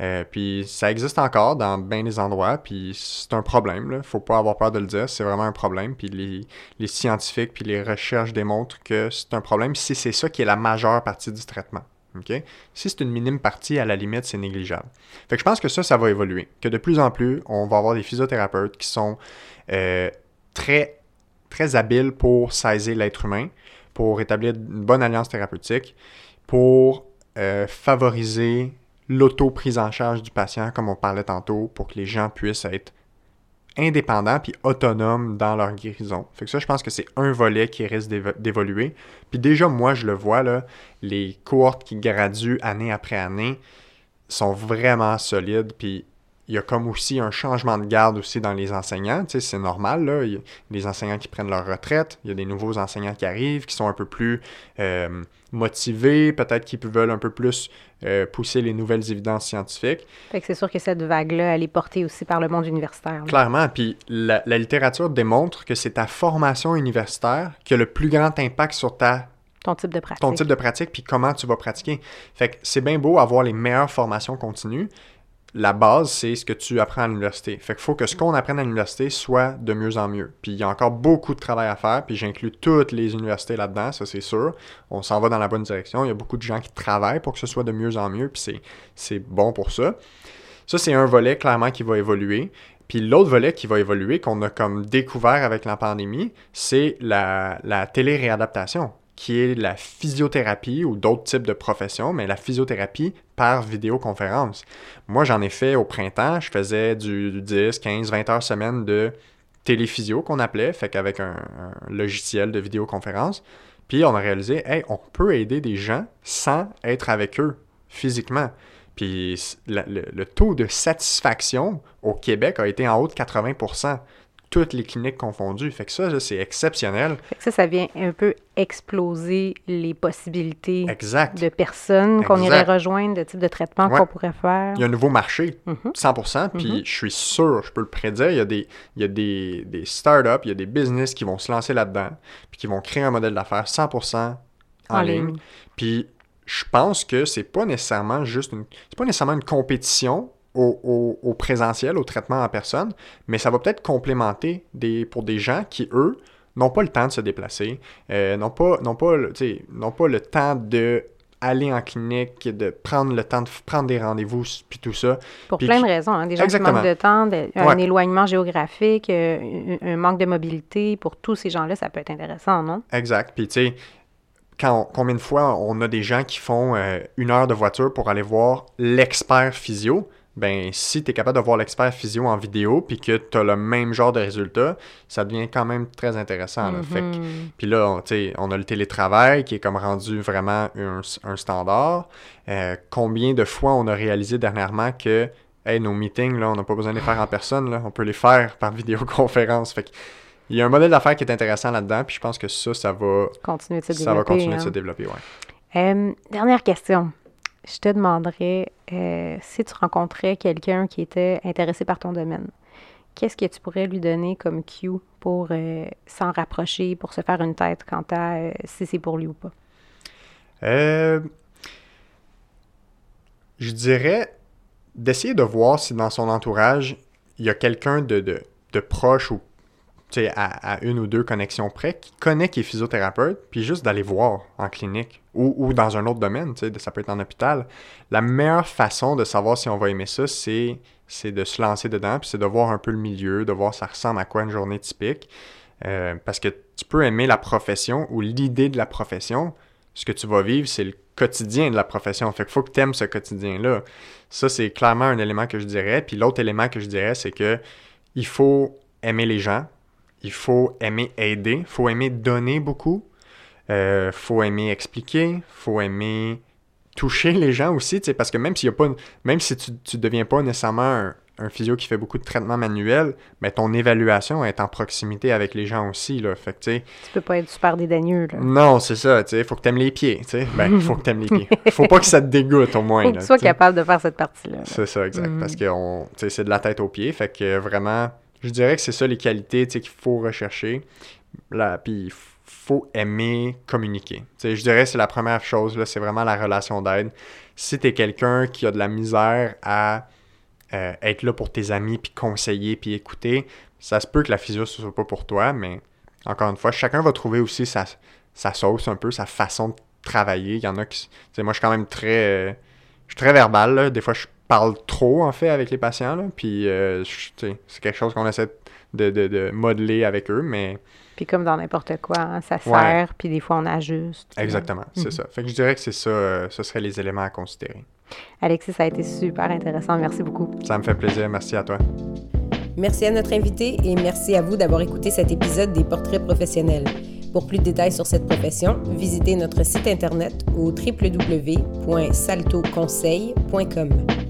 Euh, puis ça existe encore dans bien des endroits, puis c'est un problème, là. Faut pas avoir peur de le dire, c'est vraiment un problème. Puis les, les scientifiques puis les recherches démontrent que c'est un problème si c'est ça qui est la majeure partie du traitement. Si c'est une minime partie, à la limite, c'est négligeable. Fait que je pense que ça, ça va évoluer. Que de plus en plus, on va avoir des physiothérapeutes qui sont euh, très, très habiles pour saisir l'être humain, pour établir une bonne alliance thérapeutique, pour euh, favoriser l'auto-prise en charge du patient, comme on parlait tantôt, pour que les gens puissent être indépendants puis autonomes dans leur guérison. Fait que ça, je pense que c'est un volet qui risque d'évoluer. Puis déjà, moi, je le vois, les cohortes qui graduent année après année sont vraiment solides. Il y a comme aussi un changement de garde aussi dans les enseignants. Tu sais, c'est normal, là. Il y a des enseignants qui prennent leur retraite. Il y a des nouveaux enseignants qui arrivent, qui sont un peu plus euh, motivés, peut-être qui veulent un peu plus euh, pousser les nouvelles évidences scientifiques. Fait que c'est sûr que cette vague-là, elle est portée aussi par le monde universitaire. Clairement. Puis la, la littérature démontre que c'est ta formation universitaire qui a le plus grand impact sur ta ton type de pratique. Ton type de pratique, puis comment tu vas pratiquer. Fait que c'est bien beau avoir les meilleures formations continues, la base, c'est ce que tu apprends à l'université. Fait qu'il faut que ce qu'on apprenne à l'université soit de mieux en mieux. Puis il y a encore beaucoup de travail à faire, puis j'inclus toutes les universités là-dedans, ça c'est sûr. On s'en va dans la bonne direction. Il y a beaucoup de gens qui travaillent pour que ce soit de mieux en mieux, puis c'est bon pour ça. Ça, c'est un volet clairement qui va évoluer. Puis l'autre volet qui va évoluer, qu'on a comme découvert avec la pandémie, c'est la, la télé-réadaptation qui est la physiothérapie ou d'autres types de professions, mais la physiothérapie par vidéoconférence. Moi, j'en ai fait au printemps, je faisais du 10, 15, 20 heures semaine de téléphysio qu'on appelait, fait qu'avec un, logiciel de vidéoconférence. Puis on a réalisé, hey, on peut aider des gens sans être avec eux physiquement. Puis le, taux de satisfaction au Québec a été en haut de 80 toutes les cliniques confondues. Fait que ça, c'est exceptionnel. Fait que ça, ça vient un peu exploser les possibilités de personnes qu'on irait rejoindre, de type de traitement qu'on pourrait faire. Il y a un nouveau marché, 100%, mhm. puis mhm. je suis sûr, je peux le prédire, il y a des, il y a des, des startups, il y a des business qui vont se lancer là-dedans, puis qui vont créer un modèle d'affaires 100% en, ligne. Puis je pense que c'est pas nécessairement juste une, c'est pas nécessairement une compétition au, présentiel, au traitement en personne, mais ça va peut-être complémenter des, pour des gens qui, eux, n'ont pas le temps de se déplacer, euh, n'ont pas, n'ont pas, n'ont pas le temps de aller en clinique, de prendre le temps de prendre des rendez-vous, puis tout ça. Pour plein de raisons. Hein. Des gens qui manquent de temps, un éloignement géographique, euh, un, manque de mobilité. Pour tous ces gens-là, ça peut être intéressant, non? Exact. Puis, tu sais, quand combien de fois on a des gens qui font euh, une heure de voiture pour aller voir l'expert physio, ben si tu es capable de voir l'expert physio en vidéo puis que tu as le même genre de résultat, ça devient quand même très intéressant. Mm-hmm. puis là, on, on a le télétravail qui est comme rendu vraiment un, standard. Euh, combien de fois on a réalisé dernièrement que hey, nos meetings, là, on n'a pas besoin de les faire en personne, là, on peut les faire par [laughs] vidéoconférence. Fait il y a un modèle d'affaires qui est intéressant là-dedans, puis je pense que ça, ça va continuer de se ça va continuer de se hein. développer. Ouais. Euh, dernière question je te demanderais euh, si tu rencontrais quelqu'un qui était intéressé par ton domaine, qu'est-ce que tu pourrais lui donner comme cue pour euh, s'en rapprocher, pour se faire une tête quant à euh, si c'est pour lui ou pas? je dirais d'essayer de voir si dans son entourage, il y a quelqu'un de, de, de proche ou à, une ou deux connexions près, qui connaît qui est physiothérapeute, puis juste d'aller voir en clinique ou, dans un autre domaine, ça peut être en hôpital. La meilleure façon de savoir si on va aimer ça, c'est, c'est de se lancer dedans, puis c'est de voir un peu le milieu, de voir ça ressemble à quoi une journée typique. Euh, parce que tu peux aimer la profession ou l'idée de la profession. Ce que tu vas vivre, c'est le quotidien de la profession. Fait faut que tu aimes ce quotidien-là. Ça, c'est clairement un élément que je dirais. Puis l'autre élément que je dirais, c'est que il faut aimer les gens, il faut aimer aider, il faut aimer donner beaucoup, il euh, faut aimer expliquer, faut aimer toucher les gens aussi, parce que même s'il y a pas, même si tu ne deviens pas nécessairement un, physio qui fait beaucoup de traitements manuels, mais ton évaluation est en proximité avec les gens aussi, là. Fait que, tu peux pas être super dédaigneux, là. Non, c'est ça, tu faut que tu aimes les pieds, sais. Ben, [laughs] faut que tu aimes les pieds. Faut pas que ça te dégoûte, au moins, faut que tu sois capable de faire cette partie-là. C'est ça, exact. Parce que, c'est de la tête aux pieds, fait que vraiment je dirais que c'est ça les qualités qu'il faut rechercher. Puis il faut aimer communiquer. je dirais que c'est la première chose, c'est vraiment la relation d'aide. Si tu es quelqu'un qui a de la misère à euh, être là pour tes amis, puis conseiller, puis écouter, ça se peut que la physio ne soit pas pour toi, mais encore une fois, chacun va trouver aussi sa, sa sauce un peu, sa façon de travailler. Il y en a qui. Moi, je suis quand même très. je suis très verbal. Des fois, je parle trop, en fait, avec les patients. Là. Puis, c'est quelque chose qu'on essaie de, de, de, modeler avec eux, mais. Puis comme dans n'importe quoi, hein, ça sert, puis des fois on ajuste. Exactement, c'est mhm. ça. Fait que je dirais que c'est ça, ce seraient les éléments à considérer. Alexis, ça a été super intéressant. Merci beaucoup. Ça me fait plaisir. Merci à toi. Merci à notre invité et merci à vous d'avoir écouté cet épisode des Portraits professionnels. Pour plus de détails sur cette profession, visitez notre site internet au www.saltoconseil.com.